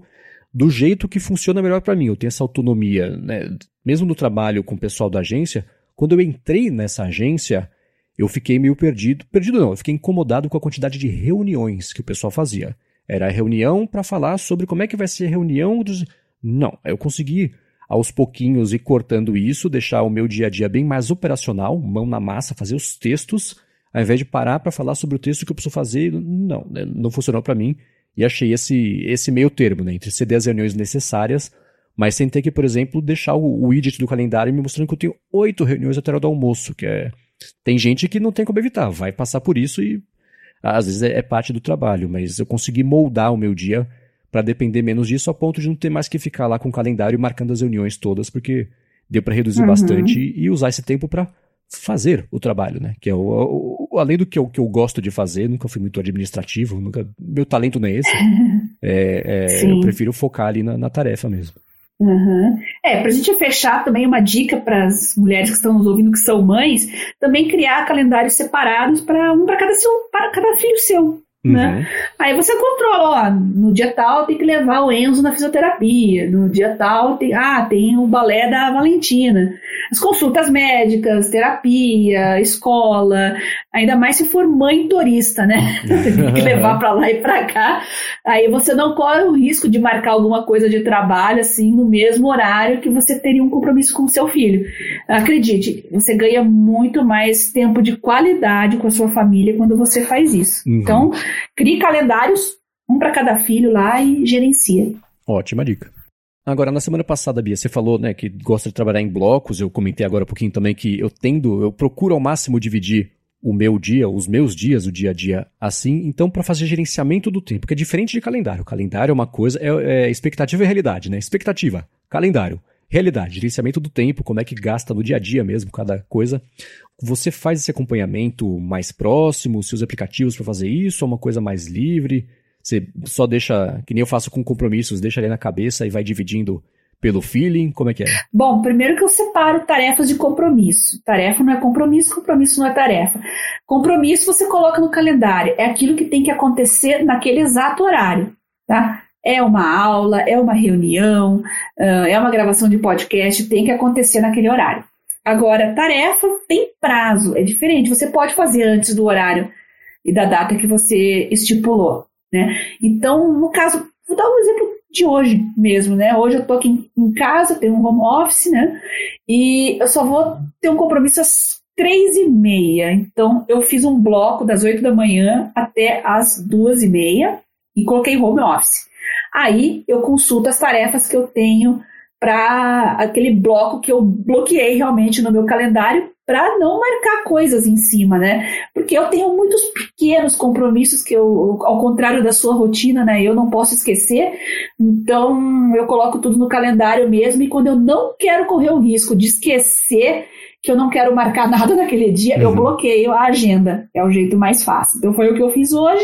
do jeito que funciona melhor para mim. Eu tenho essa autonomia, né? Mesmo no trabalho com o pessoal da agência, quando eu entrei nessa agência, eu fiquei meio perdido. Perdido não, eu fiquei incomodado com a quantidade de reuniões que o pessoal fazia. Era reunião para falar sobre como é que vai ser a reunião dos. Não, eu consegui aos pouquinhos ir cortando isso, deixar o meu dia a dia bem mais operacional, mão na massa, fazer os textos, ao invés de parar para falar sobre o texto que eu preciso fazer. Não, né, não funcionou para mim. E achei esse, esse meio termo, né, entre ceder as reuniões necessárias, mas sem ter que, por exemplo, deixar o, o widget do calendário me mostrando que eu tenho oito reuniões até hora do almoço, que é. Tem gente que não tem como evitar, vai passar por isso e às vezes é, é parte do trabalho, mas eu consegui moldar o meu dia para depender menos disso, a ponto de não ter mais que ficar lá com o calendário marcando as reuniões todas, porque deu para reduzir uhum. bastante e usar esse tempo para fazer o trabalho, né? Que é o, o, além do que eu, que eu gosto de fazer, nunca fui muito administrativo, nunca, meu talento não é esse. é, é, eu prefiro focar ali na, na tarefa mesmo. Uhum. É, para a gente fechar também uma dica para as mulheres que estão nos ouvindo que são mães, também criar calendários separados para um para cada seu, para cada filho seu. Né? Uhum. Aí você controla, ó, no dia tal tem que levar o Enzo na fisioterapia, no dia tal tem, ah, tem o balé da Valentina. As consultas médicas, terapia, escola, ainda mais se for mãe turista, né? tem que levar para lá e para cá. Aí você não corre o risco de marcar alguma coisa de trabalho assim no mesmo horário que você teria um compromisso com o seu filho. Acredite, você ganha muito mais tempo de qualidade com a sua família quando você faz isso. Uhum. Então, Crie calendários, um para cada filho lá e gerencia. Ótima dica. Agora, na semana passada, Bia, você falou né, que gosta de trabalhar em blocos. Eu comentei agora um pouquinho também que eu tendo, eu procuro ao máximo dividir o meu dia, os meus dias, o dia a dia assim. Então, para fazer gerenciamento do tempo, que é diferente de calendário. Calendário é uma coisa, é, é expectativa e realidade, né? Expectativa, calendário. Realidade, gerenciamento do tempo, como é que gasta no dia a dia mesmo cada coisa. Você faz esse acompanhamento mais próximo, seus aplicativos para fazer isso, ou uma coisa mais livre? Você só deixa, que nem eu faço com compromissos, deixa ali na cabeça e vai dividindo pelo feeling? Como é que é? Bom, primeiro que eu separo tarefas de compromisso. Tarefa não é compromisso, compromisso não é tarefa. Compromisso você coloca no calendário, é aquilo que tem que acontecer naquele exato horário, tá? É uma aula, é uma reunião, é uma gravação de podcast, tem que acontecer naquele horário. Agora, tarefa tem prazo, é diferente. Você pode fazer antes do horário e da data que você estipulou, né? Então, no caso, vou dar um exemplo de hoje mesmo, né? Hoje eu estou aqui em casa, tenho um home office, né? E eu só vou ter um compromisso às três e meia. Então, eu fiz um bloco das oito da manhã até as duas e meia e coloquei home office. Aí, eu consulto as tarefas que eu tenho para aquele bloco que eu bloqueei realmente no meu calendário para não marcar coisas em cima, né? Porque eu tenho muitos pequenos compromissos que eu, ao contrário da sua rotina, né, eu não posso esquecer. Então, eu coloco tudo no calendário mesmo e quando eu não quero correr o risco de esquecer que eu não quero marcar nada naquele dia, uhum. eu bloqueio a agenda. É o jeito mais fácil. Então, foi o que eu fiz hoje.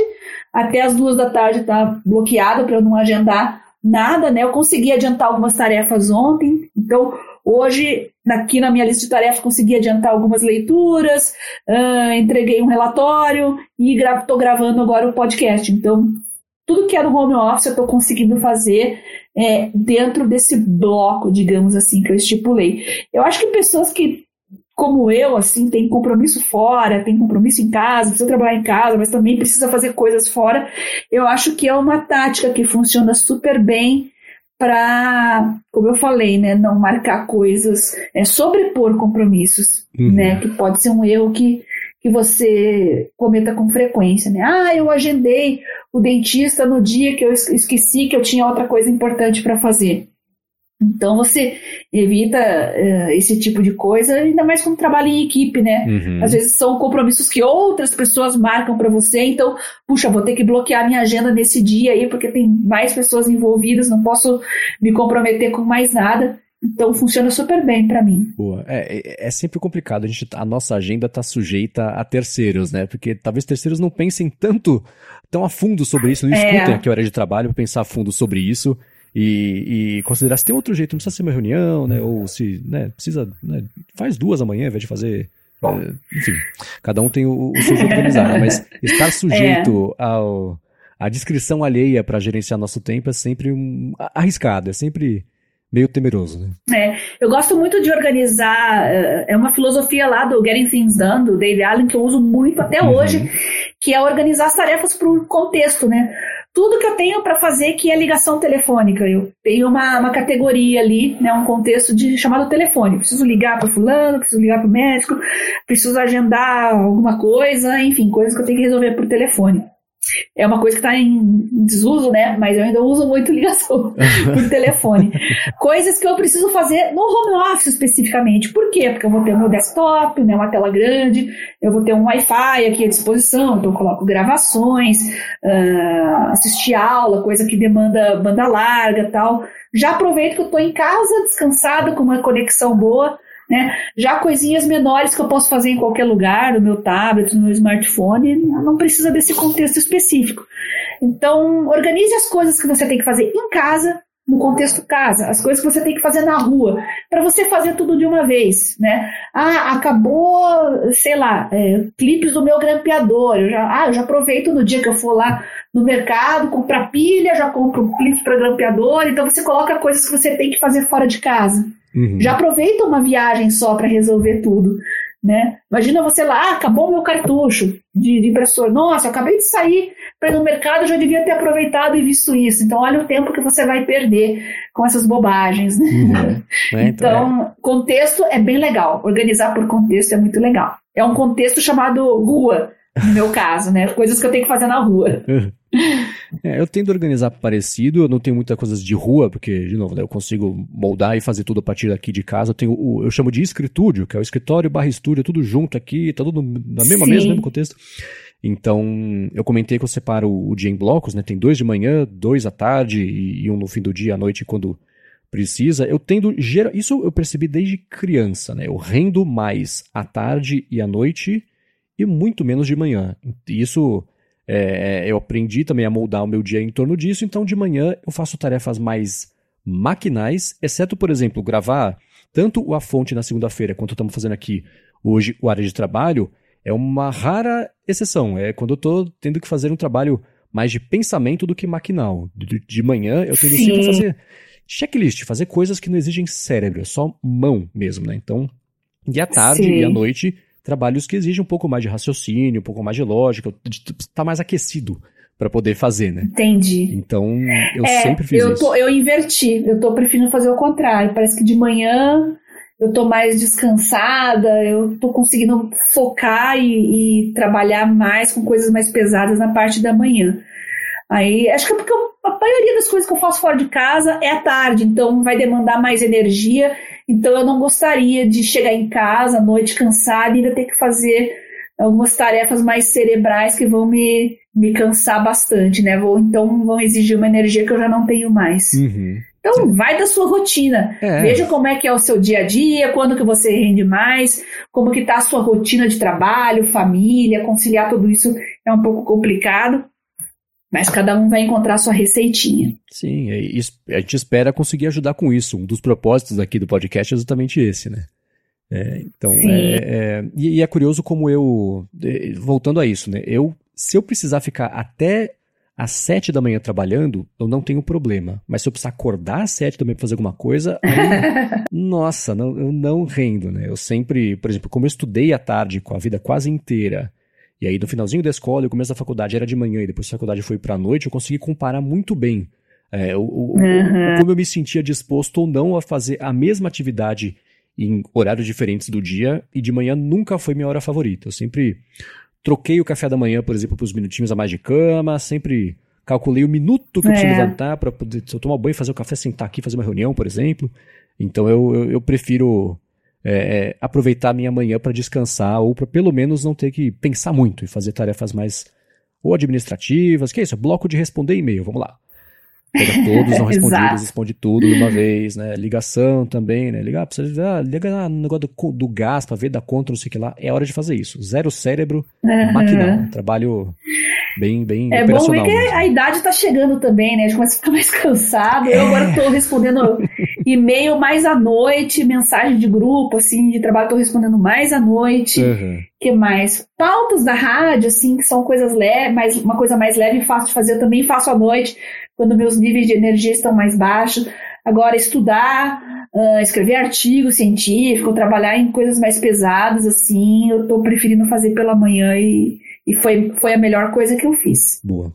Até as duas da tarde tá bloqueado para eu não agendar nada, né? Eu consegui adiantar algumas tarefas ontem, então hoje, aqui na minha lista de tarefas, consegui adiantar algumas leituras, uh, entreguei um relatório e estou gra gravando agora o podcast. Então, tudo que é do home office eu estou conseguindo fazer é, dentro desse bloco, digamos assim, que eu estipulei. Eu acho que pessoas que como eu, assim, tem compromisso fora, tem compromisso em casa, precisa trabalhar em casa, mas também precisa fazer coisas fora. Eu acho que é uma tática que funciona super bem para, como eu falei, né, não marcar coisas, é, sobrepor compromissos, uhum. né, que pode ser um erro que, que você cometa com frequência, né? Ah, eu agendei o dentista no dia que eu esqueci que eu tinha outra coisa importante para fazer. Então você evita uh, esse tipo de coisa, ainda mais quando trabalha em equipe, né? Uhum. Às vezes são compromissos que outras pessoas marcam para você, então, puxa, vou ter que bloquear minha agenda nesse dia aí, porque tem mais pessoas envolvidas, não posso me comprometer com mais nada. Então funciona super bem para mim. Boa. É, é, é, sempre complicado. A, gente, a nossa agenda está sujeita a terceiros, né? Porque talvez terceiros não pensem tanto tão a fundo sobre isso, não é. escutem aqui a hora de trabalho para pensar a fundo sobre isso e, e, considerar se tem outro jeito, não precisa ser uma reunião, né? Ou se né, precisa. Né, faz duas amanhã ao invés de fazer. É, enfim, cada um tem o, o seu jeito de organizar, né? mas estar sujeito é. ao, à descrição alheia para gerenciar nosso tempo é sempre um, arriscado, é sempre meio temeroso, né? É, eu gosto muito de organizar, é, é uma filosofia lá do Getting Things Done, do Dave Allen, que eu uso muito até uhum. hoje, que é organizar as tarefas por contexto, né? Tudo que eu tenho para fazer que é ligação telefônica, eu tenho uma, uma categoria ali, né, um contexto de chamado telefone. Preciso ligar para fulano, preciso ligar para o médico, preciso agendar alguma coisa, enfim, coisas que eu tenho que resolver por telefone. É uma coisa que está em desuso, né? Mas eu ainda uso muito ligação por telefone. Coisas que eu preciso fazer no home office especificamente. Por quê? Porque eu vou ter meu desktop, né, uma tela grande, eu vou ter um Wi-Fi aqui à disposição, então eu coloco gravações, uh, assistir aula, coisa que demanda banda larga tal. Já aproveito que eu estou em casa, descansada, com uma conexão boa né? Já coisinhas menores que eu posso fazer em qualquer lugar, no meu tablet, no meu smartphone, não precisa desse contexto específico. Então, organize as coisas que você tem que fazer em casa, no contexto casa, as coisas que você tem que fazer na rua, para você fazer tudo de uma vez, né? Ah, acabou, sei lá, é, clipes do meu grampeador, eu já, ah, eu já aproveito no dia que eu for lá no mercado, comprar pilha, já compro um clipe para grampeador, então você coloca coisas que você tem que fazer fora de casa. Uhum. Já aproveita uma viagem só para resolver tudo. Né? Imagina você lá, ah, acabou o meu cartucho de, de impressor. Nossa, eu acabei de sair para ir no mercado, já devia ter aproveitado e visto isso. Então, olha o tempo que você vai perder com essas bobagens. Né? Uhum. É, então, então é. contexto é bem legal. Organizar por contexto é muito legal. É um contexto chamado rua, no meu caso, né? Coisas que eu tenho que fazer na rua. É, eu tendo a organizar parecido, eu não tenho muita coisa de rua, porque, de novo, né, eu consigo moldar e fazer tudo a partir daqui de casa. Eu tenho o, eu chamo de escritúdio, que é o escritório barra estúdio, tudo junto aqui, tá tudo na mesma mesa, no mesmo contexto. Então, eu comentei que eu separo o dia em blocos, né? Tem dois de manhã, dois à tarde e, e um no fim do dia, à noite, quando precisa. Eu tendo. Isso eu percebi desde criança, né? Eu rendo mais à tarde e à noite e muito menos de manhã. Isso é, eu aprendi também a moldar o meu dia em torno disso, então de manhã eu faço tarefas mais maquinais, exceto, por exemplo, gravar tanto o A Fonte na segunda-feira, quanto estamos fazendo aqui hoje o área de trabalho, é uma rara exceção. É quando eu estou tendo que fazer um trabalho mais de pensamento do que maquinal. De, de manhã eu tendo sempre fazer checklist, fazer coisas que não exigem cérebro, é só mão mesmo, né? Então, e à tarde Sim. e à noite trabalhos que exigem um pouco mais de raciocínio, um pouco mais de lógica, de estar tá mais aquecido para poder fazer, né? Entendi. Então, eu é, sempre fiz eu tô, isso. Eu inverti, eu tô preferindo fazer o contrário. Parece que de manhã eu tô mais descansada, eu tô conseguindo focar e, e trabalhar mais com coisas mais pesadas na parte da manhã. Aí, acho que é porque eu, a maioria das coisas que eu faço fora de casa é à tarde, então vai demandar mais energia então eu não gostaria de chegar em casa à noite cansada e ainda ter que fazer algumas tarefas mais cerebrais que vão me, me cansar bastante, né? Vou, então vão exigir uma energia que eu já não tenho mais. Uhum. Então, vai da sua rotina. É. Veja como é que é o seu dia a dia, quando que você rende mais, como que tá a sua rotina de trabalho, família, conciliar tudo isso é um pouco complicado. Mas cada um vai encontrar a sua receitinha. Sim, a gente espera conseguir ajudar com isso. Um dos propósitos aqui do podcast é exatamente esse, né? É, então, é, é, e, e, é curioso como eu, é, voltando a isso, né? Eu, se eu precisar ficar até às sete da manhã trabalhando, eu não tenho problema. Mas se eu precisar acordar às sete da manhã para fazer alguma coisa, aí, nossa, não, eu não rendo, né? Eu sempre, por exemplo, como eu estudei à tarde com a vida quase inteira, e aí, no finalzinho da escola o começo da faculdade era de manhã, e depois a faculdade foi para a noite, eu consegui comparar muito bem é, o, o, uhum. como eu me sentia disposto ou não a fazer a mesma atividade em horários diferentes do dia, e de manhã nunca foi minha hora favorita. Eu sempre troquei o café da manhã, por exemplo, para os minutinhos a mais de cama, sempre calculei o minuto que eu preciso é. levantar para poder, se eu tomar banho, fazer o café, sentar aqui, fazer uma reunião, por exemplo. Então eu, eu, eu prefiro é, é, aproveitar a minha manhã para descansar ou para pelo menos não ter que pensar muito e fazer tarefas mais ou administrativas, que é isso, bloco de responder e-mail, vamos lá. Pega todos não respondidos, responde tudo de uma vez, né? Ligação também, né? Ligar, precisa ah, liga no negócio do, do gás para ver da conta, não sei o que lá. É hora de fazer isso. Zero cérebro, uhum. maquinal. Trabalho bem, bem É bom ver que mesmo. a idade tá chegando também, né? A gente começa a ficar mais cansado. Eu agora tô respondendo e-mail mais à noite, mensagem de grupo, assim, de trabalho, tô respondendo mais à noite. Uhum. que mais? Pautas da rádio, assim, que são coisas leves, uma coisa mais leve e fácil de fazer, eu também faço à noite, quando meus níveis de energia estão mais baixos. Agora, estudar, uh, escrever artigo científico, trabalhar em coisas mais pesadas, assim, eu tô preferindo fazer pela manhã e, e foi, foi a melhor coisa que eu fiz. Boa.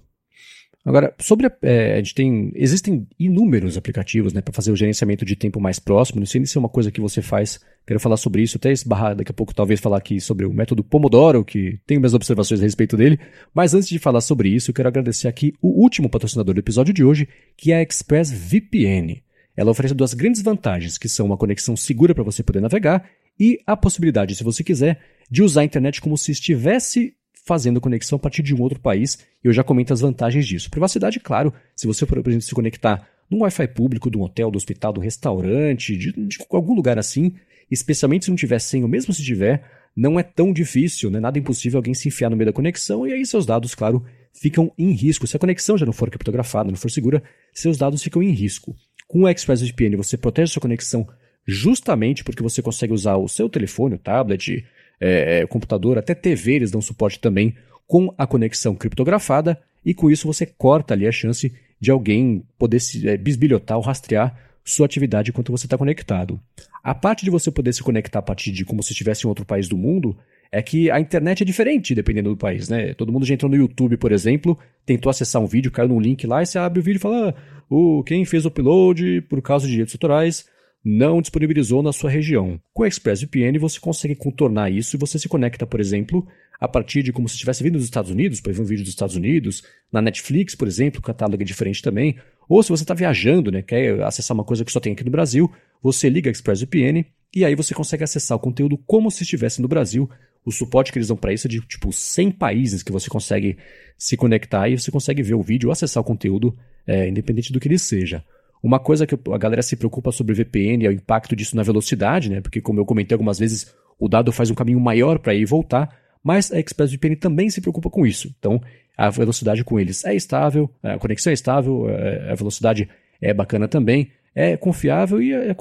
Agora, sobre a, é, a gente tem. Existem inúmeros aplicativos né, para fazer o gerenciamento de tempo mais próximo. Não sei se é uma coisa que você faz. Quero falar sobre isso, até esbarrar daqui a pouco, talvez falar aqui sobre o método Pomodoro, que tenho minhas observações a respeito dele. Mas antes de falar sobre isso, eu quero agradecer aqui o último patrocinador do episódio de hoje, que é a ExpressVPN. Ela oferece duas grandes vantagens, que são uma conexão segura para você poder navegar e a possibilidade, se você quiser, de usar a internet como se estivesse fazendo conexão a partir de um outro país. E eu já comento as vantagens disso. Privacidade, claro, se você, por exemplo, se conectar num Wi-Fi público, de um hotel, do hospital, do restaurante, de, de algum lugar assim, especialmente se não tiver senha, ou mesmo se tiver, não é tão difícil, não é nada impossível alguém se enfiar no meio da conexão e aí seus dados, claro, ficam em risco. Se a conexão já não for criptografada, não for segura, seus dados ficam em risco. Com o ExpressVPN você protege sua conexão justamente porque você consegue usar o seu telefone, o tablet, é, é computador, até TV eles dão suporte também com a conexão criptografada e com isso você corta ali a chance de alguém poder se é, bisbilhotar ou rastrear sua atividade enquanto você está conectado. A parte de você poder se conectar a partir de como se estivesse em outro país do mundo é que a internet é diferente dependendo do país, né? Todo mundo já entrou no YouTube, por exemplo, tentou acessar um vídeo, caiu num link lá e você abre o vídeo e fala: ah, quem fez o upload por causa de direitos autorais não disponibilizou na sua região. Com o ExpressVPN você consegue contornar isso e você se conecta, por exemplo, a partir de como se estivesse vindo dos Estados Unidos, para ver um vídeo dos Estados Unidos, na Netflix, por exemplo, o catálogo é diferente também, ou se você está viajando, né, quer acessar uma coisa que só tem aqui no Brasil, você liga a ExpressVPN e aí você consegue acessar o conteúdo como se estivesse no Brasil. O suporte que eles dão para isso é de tipo 100 países que você consegue se conectar e você consegue ver o vídeo acessar o conteúdo, é, independente do que ele seja. Uma coisa que a galera se preocupa sobre VPN é o impacto disso na velocidade, né? Porque, como eu comentei algumas vezes, o dado faz um caminho maior para ir e voltar, mas a ExpressVPN também se preocupa com isso. Então, a velocidade com eles é estável, a conexão é estável, é, a velocidade é bacana também, é confiável e a,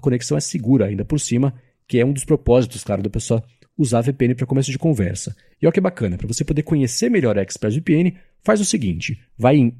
conexão é segura ainda por cima, que é um dos propósitos, claro, da pessoa usar VPN para começo de conversa. E olha que bacana, para você poder conhecer melhor a ExpressVPN, faz o seguinte, vai em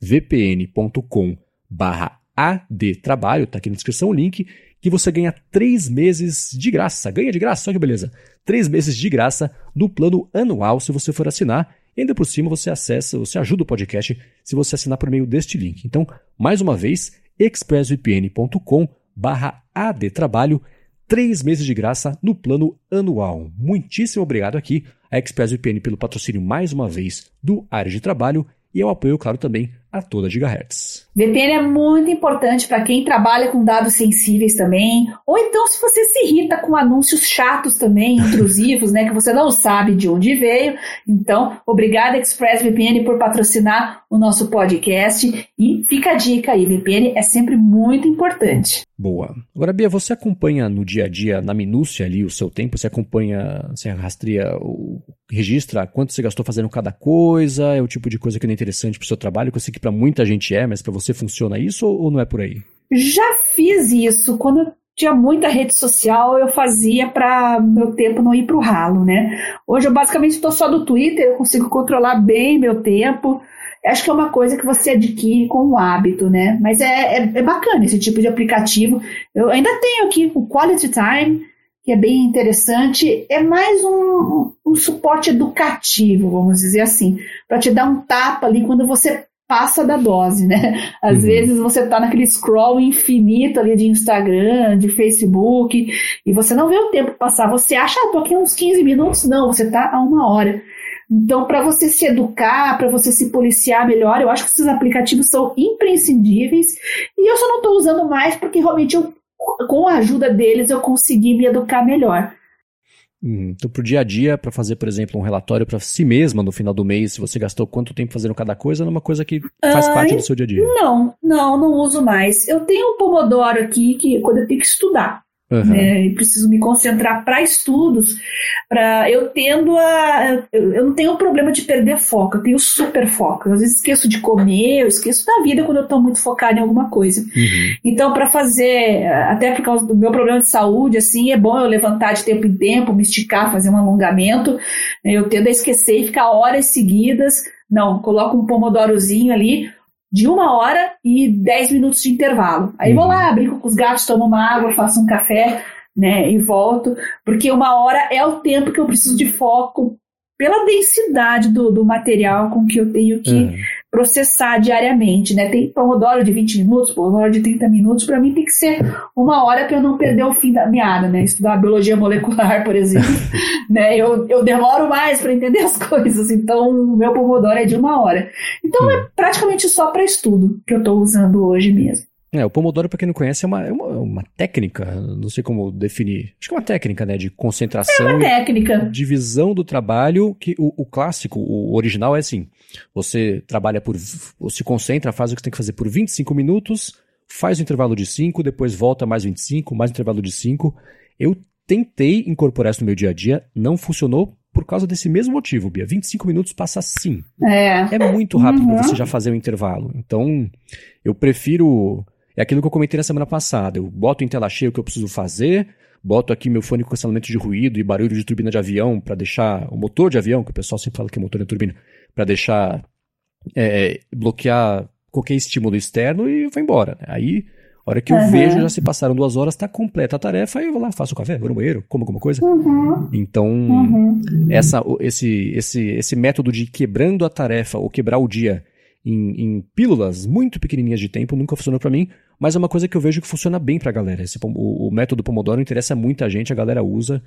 expressvpn.com barra adtrabalho, tá aqui na descrição o link, que você ganha três meses de graça. Ganha de graça, olha que beleza. Três meses de graça do plano anual se você for assinar. E ainda por cima você acessa, você ajuda o podcast se você assinar por meio deste link. Então, mais uma vez, expressvpn.com barra adtrabalho, três meses de graça no plano anual. Muitíssimo obrigado aqui a ExpressVPN pelo patrocínio mais uma vez do Área de Trabalho e ao apoio, claro, também a toda Gigahertz. VPN é muito importante para quem trabalha com dados sensíveis também, ou então se você se irrita com anúncios chatos também, intrusivos, né, que você não sabe de onde veio. Então, obrigada ExpressVPN por patrocinar o nosso podcast e fica a dica aí, VPN é sempre muito importante. Boa. Agora, Bia, você acompanha no dia a dia, na minúcia ali, o seu tempo? Você acompanha, você rastreia, registra quanto você gastou fazendo cada coisa? É o tipo de coisa que não é interessante para o seu trabalho? Que eu sei que para muita gente é, mas para você funciona isso ou não é por aí? Já fiz isso. Quando tinha muita rede social, eu fazia para meu tempo não ir para o ralo, né? Hoje eu basicamente estou só do Twitter, eu consigo controlar bem meu tempo acho que é uma coisa que você adquire com o hábito, né? Mas é, é, é, bacana esse tipo de aplicativo. Eu ainda tenho aqui o Quality Time, que é bem interessante. É mais um, um suporte educativo, vamos dizer assim, para te dar um tapa ali quando você passa da dose, né? Às uhum. vezes você tá naquele scroll infinito ali de Instagram, de Facebook, e você não vê o tempo passar. Você acha, ah, tô aqui uns 15 minutos. Não, você tá a uma hora. Então, para você se educar, para você se policiar melhor, eu acho que esses aplicativos são imprescindíveis e eu só não estou usando mais porque realmente eu, com a ajuda deles eu consegui me educar melhor. Hum, então, para o dia a dia, para fazer, por exemplo, um relatório para si mesma no final do mês, se você gastou quanto tempo fazendo cada coisa, é uma coisa que faz parte do seu dia a dia. Não, não, não uso mais. Eu tenho um Pomodoro aqui que quando eu tenho que estudar. Uhum. Né, e preciso me concentrar para estudos, para eu tendo a eu, eu, não tenho problema de perder foco, eu tenho super foco. Às vezes esqueço de comer, eu esqueço da vida quando eu estou muito focada em alguma coisa. Uhum. Então, para fazer, até por causa do meu problema de saúde, assim, é bom eu levantar de tempo em tempo, me esticar, fazer um alongamento. Né, eu tendo a esquecer e ficar horas seguidas. Não, coloco um pomodorozinho ali, de uma hora e dez minutos de intervalo. Aí uhum. vou lá, brinco com os gatos, tomo uma água, faço um café, né, e volto, porque uma hora é o tempo que eu preciso de foco pela densidade do, do material com que eu tenho que uhum processar diariamente, né? Tem pomodoro de 20 minutos, pomodoro de 30 minutos, para mim tem que ser uma hora para eu não perder o fim da meada, né? Estudar biologia molecular, por exemplo, né? Eu, eu demoro mais para entender as coisas, então o meu pomodoro é de uma hora. Então é praticamente só para estudo que eu estou usando hoje mesmo. É, o Pomodoro, para quem não conhece, é uma, é uma, uma, técnica, não sei como definir. Acho que é uma técnica, né? De concentração. É uma técnica. Divisão do trabalho, que o, o clássico, o original é assim. Você trabalha por. se concentra, faz o que você tem que fazer por 25 minutos, faz o intervalo de 5, depois volta mais 25, mais intervalo de 5. Eu tentei incorporar isso no meu dia a dia, não funcionou por causa desse mesmo motivo, Bia. 25 minutos passa assim. É. É muito rápido uhum. para você já fazer o intervalo. Então, eu prefiro. É aquilo que eu comentei na semana passada. Eu boto em tela cheia o que eu preciso fazer, boto aqui meu fone com cancelamento de ruído e barulho de turbina de avião para deixar o motor de avião, que o pessoal sempre fala que é motor de turbina, para deixar é, bloquear qualquer estímulo externo e vou embora. Né? Aí, a hora que eu uhum. vejo, já se passaram duas horas, está completa a tarefa, aí eu vou lá, faço o café, vou no banheiro, como alguma coisa. Uhum. Então, uhum. Essa, esse, esse, esse método de quebrando a tarefa ou quebrar o dia em, em pílulas muito pequenininhas de tempo nunca funcionou para mim, mas é uma coisa que eu vejo que funciona bem pra galera. Esse, o, o método Pomodoro interessa muita gente, a galera usa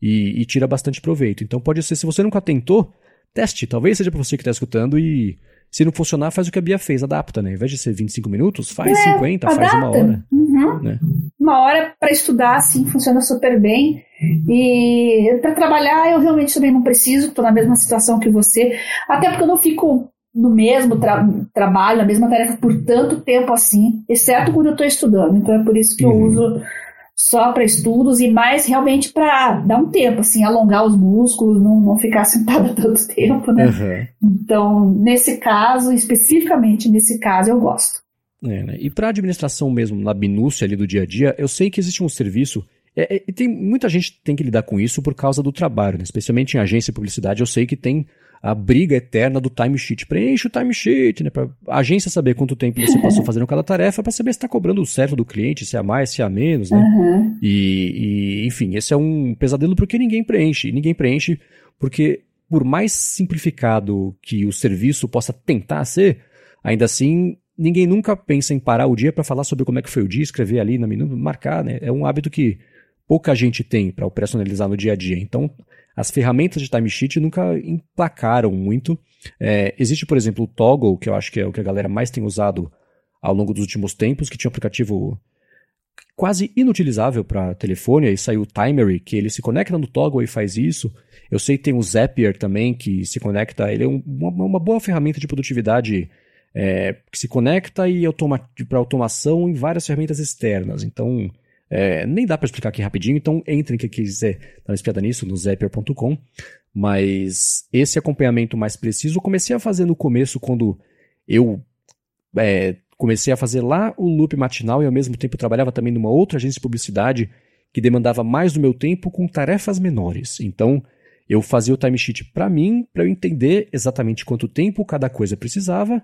e, e tira bastante proveito. Então pode ser, se você nunca tentou, Teste, talvez seja para você que está escutando e se não funcionar, faz o que a Bia fez, adapta, né? Ao invés de ser 25 minutos, faz é, 50, adapta. faz uma hora. Uhum. Né? Uma hora para estudar, sim, funciona super bem. E para trabalhar, eu realmente também não preciso, estou na mesma situação que você. Até porque eu não fico no mesmo tra trabalho, na mesma tarefa por tanto tempo assim, exceto quando eu estou estudando. Então é por isso que uhum. eu uso só para estudos e mais realmente para dar um tempo, assim, alongar os músculos, não, não ficar sentada tanto tempo, né? Uhum. Então, nesse caso, especificamente nesse caso, eu gosto. É, né? E para administração mesmo, na minúcia ali do dia a dia, eu sei que existe um serviço é, é, tem muita gente tem que lidar com isso por causa do trabalho, né? especialmente em agência de publicidade. Eu sei que tem a briga eterna do timesheet. Preenche o timesheet, né? Para a agência saber quanto tempo você passou fazendo cada tarefa, para saber se está cobrando o certo do cliente, se é a mais, se é a menos, né? Uhum. E, e, enfim, esse é um pesadelo porque ninguém preenche. Ninguém preenche porque, por mais simplificado que o serviço possa tentar ser, ainda assim, ninguém nunca pensa em parar o dia para falar sobre como é que foi o dia, escrever ali na minuta, marcar, né? É um hábito que pouca gente tem para operacionalizar no dia a dia. Então, as ferramentas de timesheet nunca emplacaram muito. É, existe, por exemplo, o Toggle, que eu acho que é o que a galera mais tem usado ao longo dos últimos tempos, que tinha um aplicativo quase inutilizável para telefone, aí saiu o Timery, que ele se conecta no Toggle e faz isso. Eu sei que tem o Zapier também, que se conecta, ele é um, uma, uma, boa ferramenta de produtividade é, que se conecta e automa para automação em várias ferramentas externas. Então, é, nem dá para explicar aqui rapidinho, então entrem quem quiser dar uma espiada nisso no zapier.com. Mas esse acompanhamento mais preciso eu comecei a fazer no começo quando eu é, comecei a fazer lá o loop matinal e ao mesmo tempo trabalhava também numa outra agência de publicidade que demandava mais do meu tempo com tarefas menores. Então eu fazia o timesheet para mim, para eu entender exatamente quanto tempo cada coisa precisava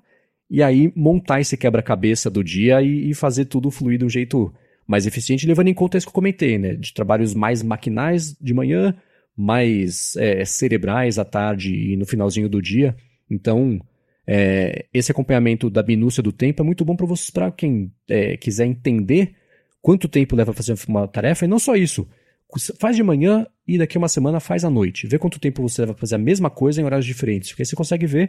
e aí montar esse quebra-cabeça do dia e, e fazer tudo fluir de um jeito mais eficiente, levando em conta isso que eu comentei, né? De trabalhos mais maquinais de manhã, mais é, cerebrais à tarde e no finalzinho do dia. Então, é, esse acompanhamento da minúcia do tempo é muito bom para quem é, quiser entender quanto tempo leva para fazer uma tarefa, e não só isso. Faz de manhã e daqui a uma semana faz à noite. Vê quanto tempo você leva para fazer a mesma coisa em horários diferentes. Porque aí você consegue ver,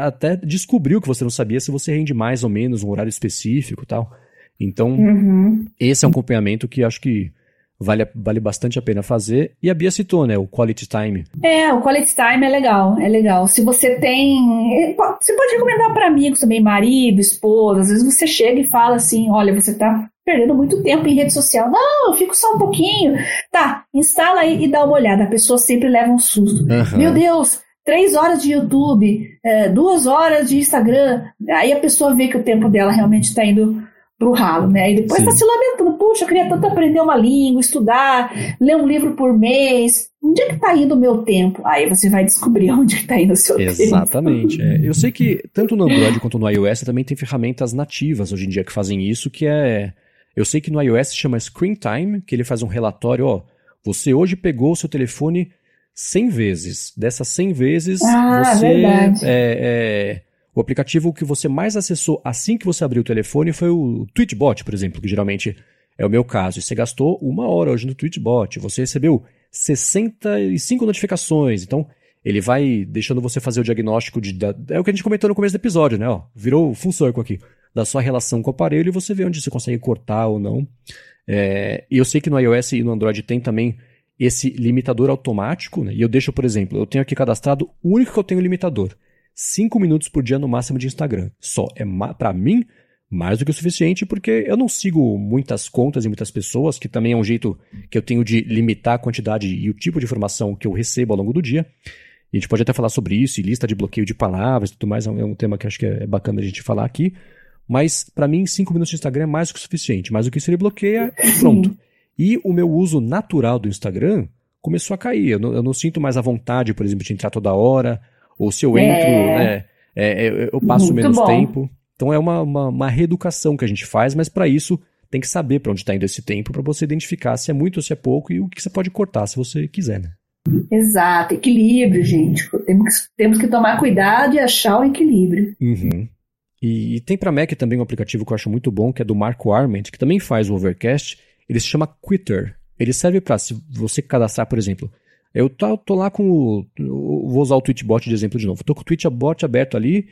até descobrir o que você não sabia, se você rende mais ou menos um horário específico tal. Então, uhum. esse é um acompanhamento que acho que vale, vale bastante a pena fazer. E a Bia citou, né, o Quality Time. É, o Quality Time é legal, é legal. Se você tem. Você pode recomendar para amigos também, marido, esposa. Às vezes você chega e fala assim: olha, você tá perdendo muito tempo em rede social. Não, eu fico só um pouquinho. Tá, instala aí e dá uma olhada. A pessoa sempre leva um susto. Uhum. Meu Deus, três horas de YouTube, é, duas horas de Instagram. Aí a pessoa vê que o tempo dela realmente está indo pro ralo, né? E depois está se lamentando, puxa, eu queria tanto aprender uma língua, estudar, ler um livro por mês. Onde é que está indo o meu tempo? Aí você vai descobrir onde está indo o seu Exatamente, tempo. Exatamente. É. Eu sei que tanto no Android quanto no iOS também tem ferramentas nativas hoje em dia que fazem isso, que é... Eu sei que no iOS se chama Screen Time, que ele faz um relatório, ó, você hoje pegou o seu telefone 100 vezes. Dessas 100 vezes, ah, você... É, é, o aplicativo que você mais acessou assim que você abriu o telefone foi o Tweetbot, por exemplo, que geralmente é o meu caso. E você gastou uma hora hoje no Tweetbot. Você recebeu 65 notificações. Então, ele vai deixando você fazer o diagnóstico de. Da, é o que a gente comentou no começo do episódio, né? Ó, virou full circle aqui. Da sua relação com o aparelho e você vê onde você consegue cortar ou não. É, e eu sei que no iOS e no Android tem também esse limitador automático, né? E eu deixo, por exemplo, eu tenho aqui cadastrado o único que eu tenho limitador. 5 minutos por dia no máximo de Instagram. Só. É para mim mais do que o suficiente, porque eu não sigo muitas contas e muitas pessoas, que também é um jeito que eu tenho de limitar a quantidade e o tipo de informação que eu recebo ao longo do dia. E a gente pode até falar sobre isso, e lista de bloqueio de palavras e tudo mais, é um é tema que acho que é bacana a gente falar aqui. Mas, para mim, 5 minutos de Instagram é mais do que o suficiente. Mais do que isso, ele bloqueia e pronto. E o meu uso natural do Instagram começou a cair. Eu não, eu não sinto mais a vontade, por exemplo, de entrar toda hora, ou se eu entro, é. né, é, é eu passo Muito menos bom. tempo. Então é uma, uma, uma, reeducação que a gente faz, mas para isso tem que saber para onde está indo esse tempo para você identificar se é muito ou se é pouco e o que você pode cortar se você quiser, né? Exato, equilíbrio, gente. Temos que, temos que tomar cuidado e achar o equilíbrio. Uhum. E, e, tem para Mac também um aplicativo que eu acho muito bom, que é do Marco Arment, que também faz o Overcast. Ele se chama Quitter. Ele serve para, se você cadastrar, por exemplo, eu tô, tô lá com o. Vou usar o Tweetbot de exemplo de novo. Tô com o Tweetbot aberto ali,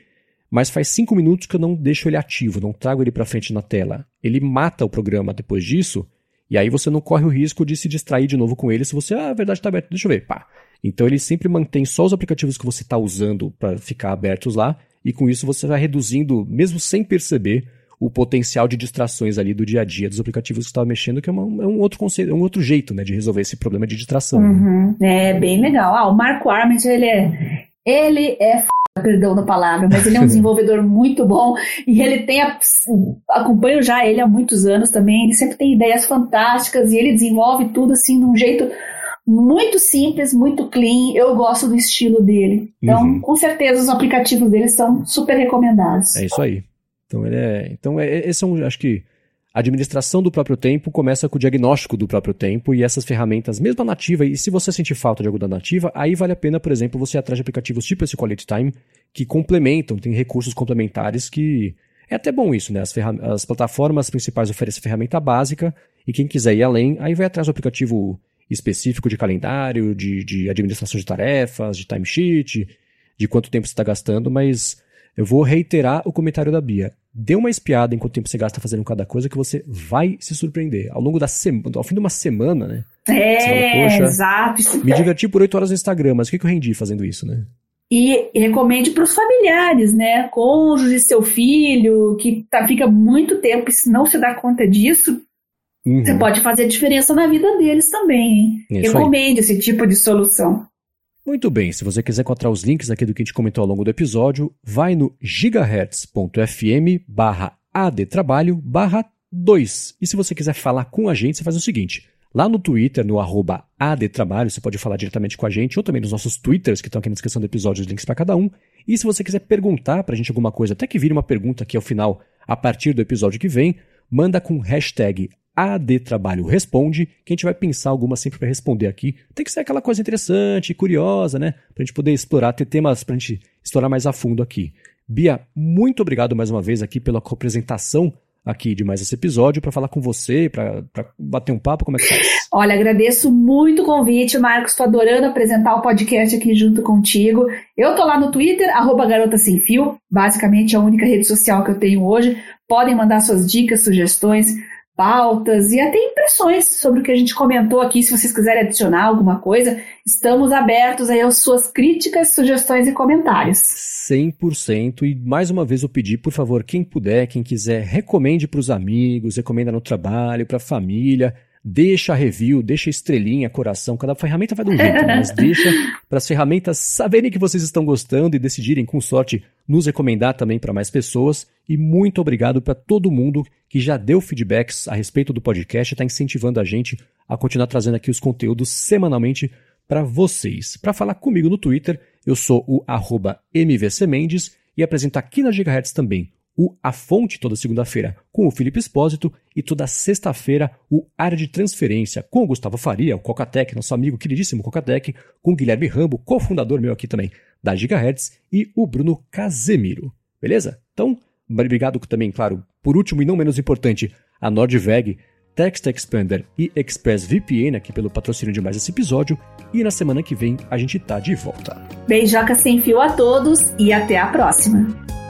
mas faz cinco minutos que eu não deixo ele ativo, não trago ele para frente na tela. Ele mata o programa depois disso, e aí você não corre o risco de se distrair de novo com ele se você, ah, a verdade está aberta, deixa eu ver, pá. Então ele sempre mantém só os aplicativos que você está usando para ficar abertos lá, e com isso você vai reduzindo, mesmo sem perceber, o potencial de distrações ali do dia a dia dos aplicativos que você estava mexendo, que é, uma, é, um outro conceito, é um outro jeito, né, de resolver esse problema de distração. Né? Uhum. Né? É bem legal. Ah, o Marco Arment, ele é, ele é f... perdão da palavra, mas ele é um desenvolvedor muito bom e ele tem a, acompanho já ele há muitos anos também. Ele sempre tem ideias fantásticas e ele desenvolve tudo assim de um jeito muito simples, muito clean. Eu gosto do estilo dele. Então, uhum. com certeza, os aplicativos dele são super recomendados. É isso aí. Então, ele é, então é, esse é um, acho que a administração do próprio tempo começa com o diagnóstico do próprio tempo e essas ferramentas, mesmo a nativa, e se você sentir falta de alguma nativa, aí vale a pena, por exemplo, você ir atrás de aplicativos tipo esse Quality Time, que complementam, tem recursos complementares que é até bom isso, né? As, as plataformas principais oferecem ferramenta básica e quem quiser ir além, aí vai atrás do aplicativo específico de calendário, de, de administração de tarefas, de timesheet, de quanto tempo você está gastando, mas eu vou reiterar o comentário da Bia. Dê uma espiada em quanto tempo você gasta fazendo cada coisa que você vai se surpreender. Ao longo da semana, ao fim de uma semana, né? É, fala, exato. Me diverti por oito horas no Instagram, mas o que, que eu rendi fazendo isso, né? E recomende para os familiares, né? Cônjuge, seu filho, que tá, fica muito tempo e se não se dá conta disso, uhum. você pode fazer diferença na vida deles também, hein? Recomende aí. esse tipo de solução. Muito bem, se você quiser encontrar os links aqui do que a gente comentou ao longo do episódio, vai no gigahertz.fm barra adtrabalho barra 2. E se você quiser falar com a gente, você faz o seguinte, lá no Twitter, no arroba adtrabalho, você pode falar diretamente com a gente, ou também nos nossos Twitters, que estão aqui na descrição do episódio, os links para cada um. E se você quiser perguntar pra gente alguma coisa, até que vire uma pergunta aqui ao final, a partir do episódio que vem, manda com hashtag AD Trabalho Responde, que a gente vai pensar alguma sempre para responder aqui. Tem que ser aquela coisa interessante, curiosa, né? Para a gente poder explorar, ter temas para a gente explorar mais a fundo aqui. Bia, muito obrigado mais uma vez aqui pela apresentação aqui de mais esse episódio para falar com você, para bater um papo, como é que tá? Olha, agradeço muito o convite, Marcos, estou adorando apresentar o podcast aqui junto contigo. Eu tô lá no Twitter, arroba Garota Sem Fio, basicamente a única rede social que eu tenho hoje. Podem mandar suas dicas, sugestões, pautas e até impressões sobre o que a gente comentou aqui. Se vocês quiserem adicionar alguma coisa, estamos abertos aí às suas críticas, sugestões e comentários. 100%. E mais uma vez eu pedi, por favor, quem puder, quem quiser, recomende para os amigos, recomenda no trabalho, para a família. Deixa review, deixa estrelinha, coração. Cada ferramenta vai de um jeito, mas deixa para as ferramentas saberem que vocês estão gostando e decidirem, com sorte, nos recomendar também para mais pessoas. E muito obrigado para todo mundo que já deu feedbacks a respeito do podcast e está incentivando a gente a continuar trazendo aqui os conteúdos semanalmente para vocês. Para falar comigo no Twitter, eu sou o MVCMendes e apresento aqui na Gigahertz também o A Fonte toda segunda-feira com o Felipe Espósito e toda sexta-feira o Área de Transferência com o Gustavo Faria, o Cocatec, nosso amigo queridíssimo Cocatec, com o Guilherme Rambo, cofundador meu aqui também da Gigahertz e o Bruno Casemiro. Beleza? Então, obrigado também, claro, por último e não menos importante, a Nordveg, Text Expander e ExpressVPN aqui pelo patrocínio de mais esse episódio. E na semana que vem a gente tá de volta. Beijoca sem fio a todos e até a próxima.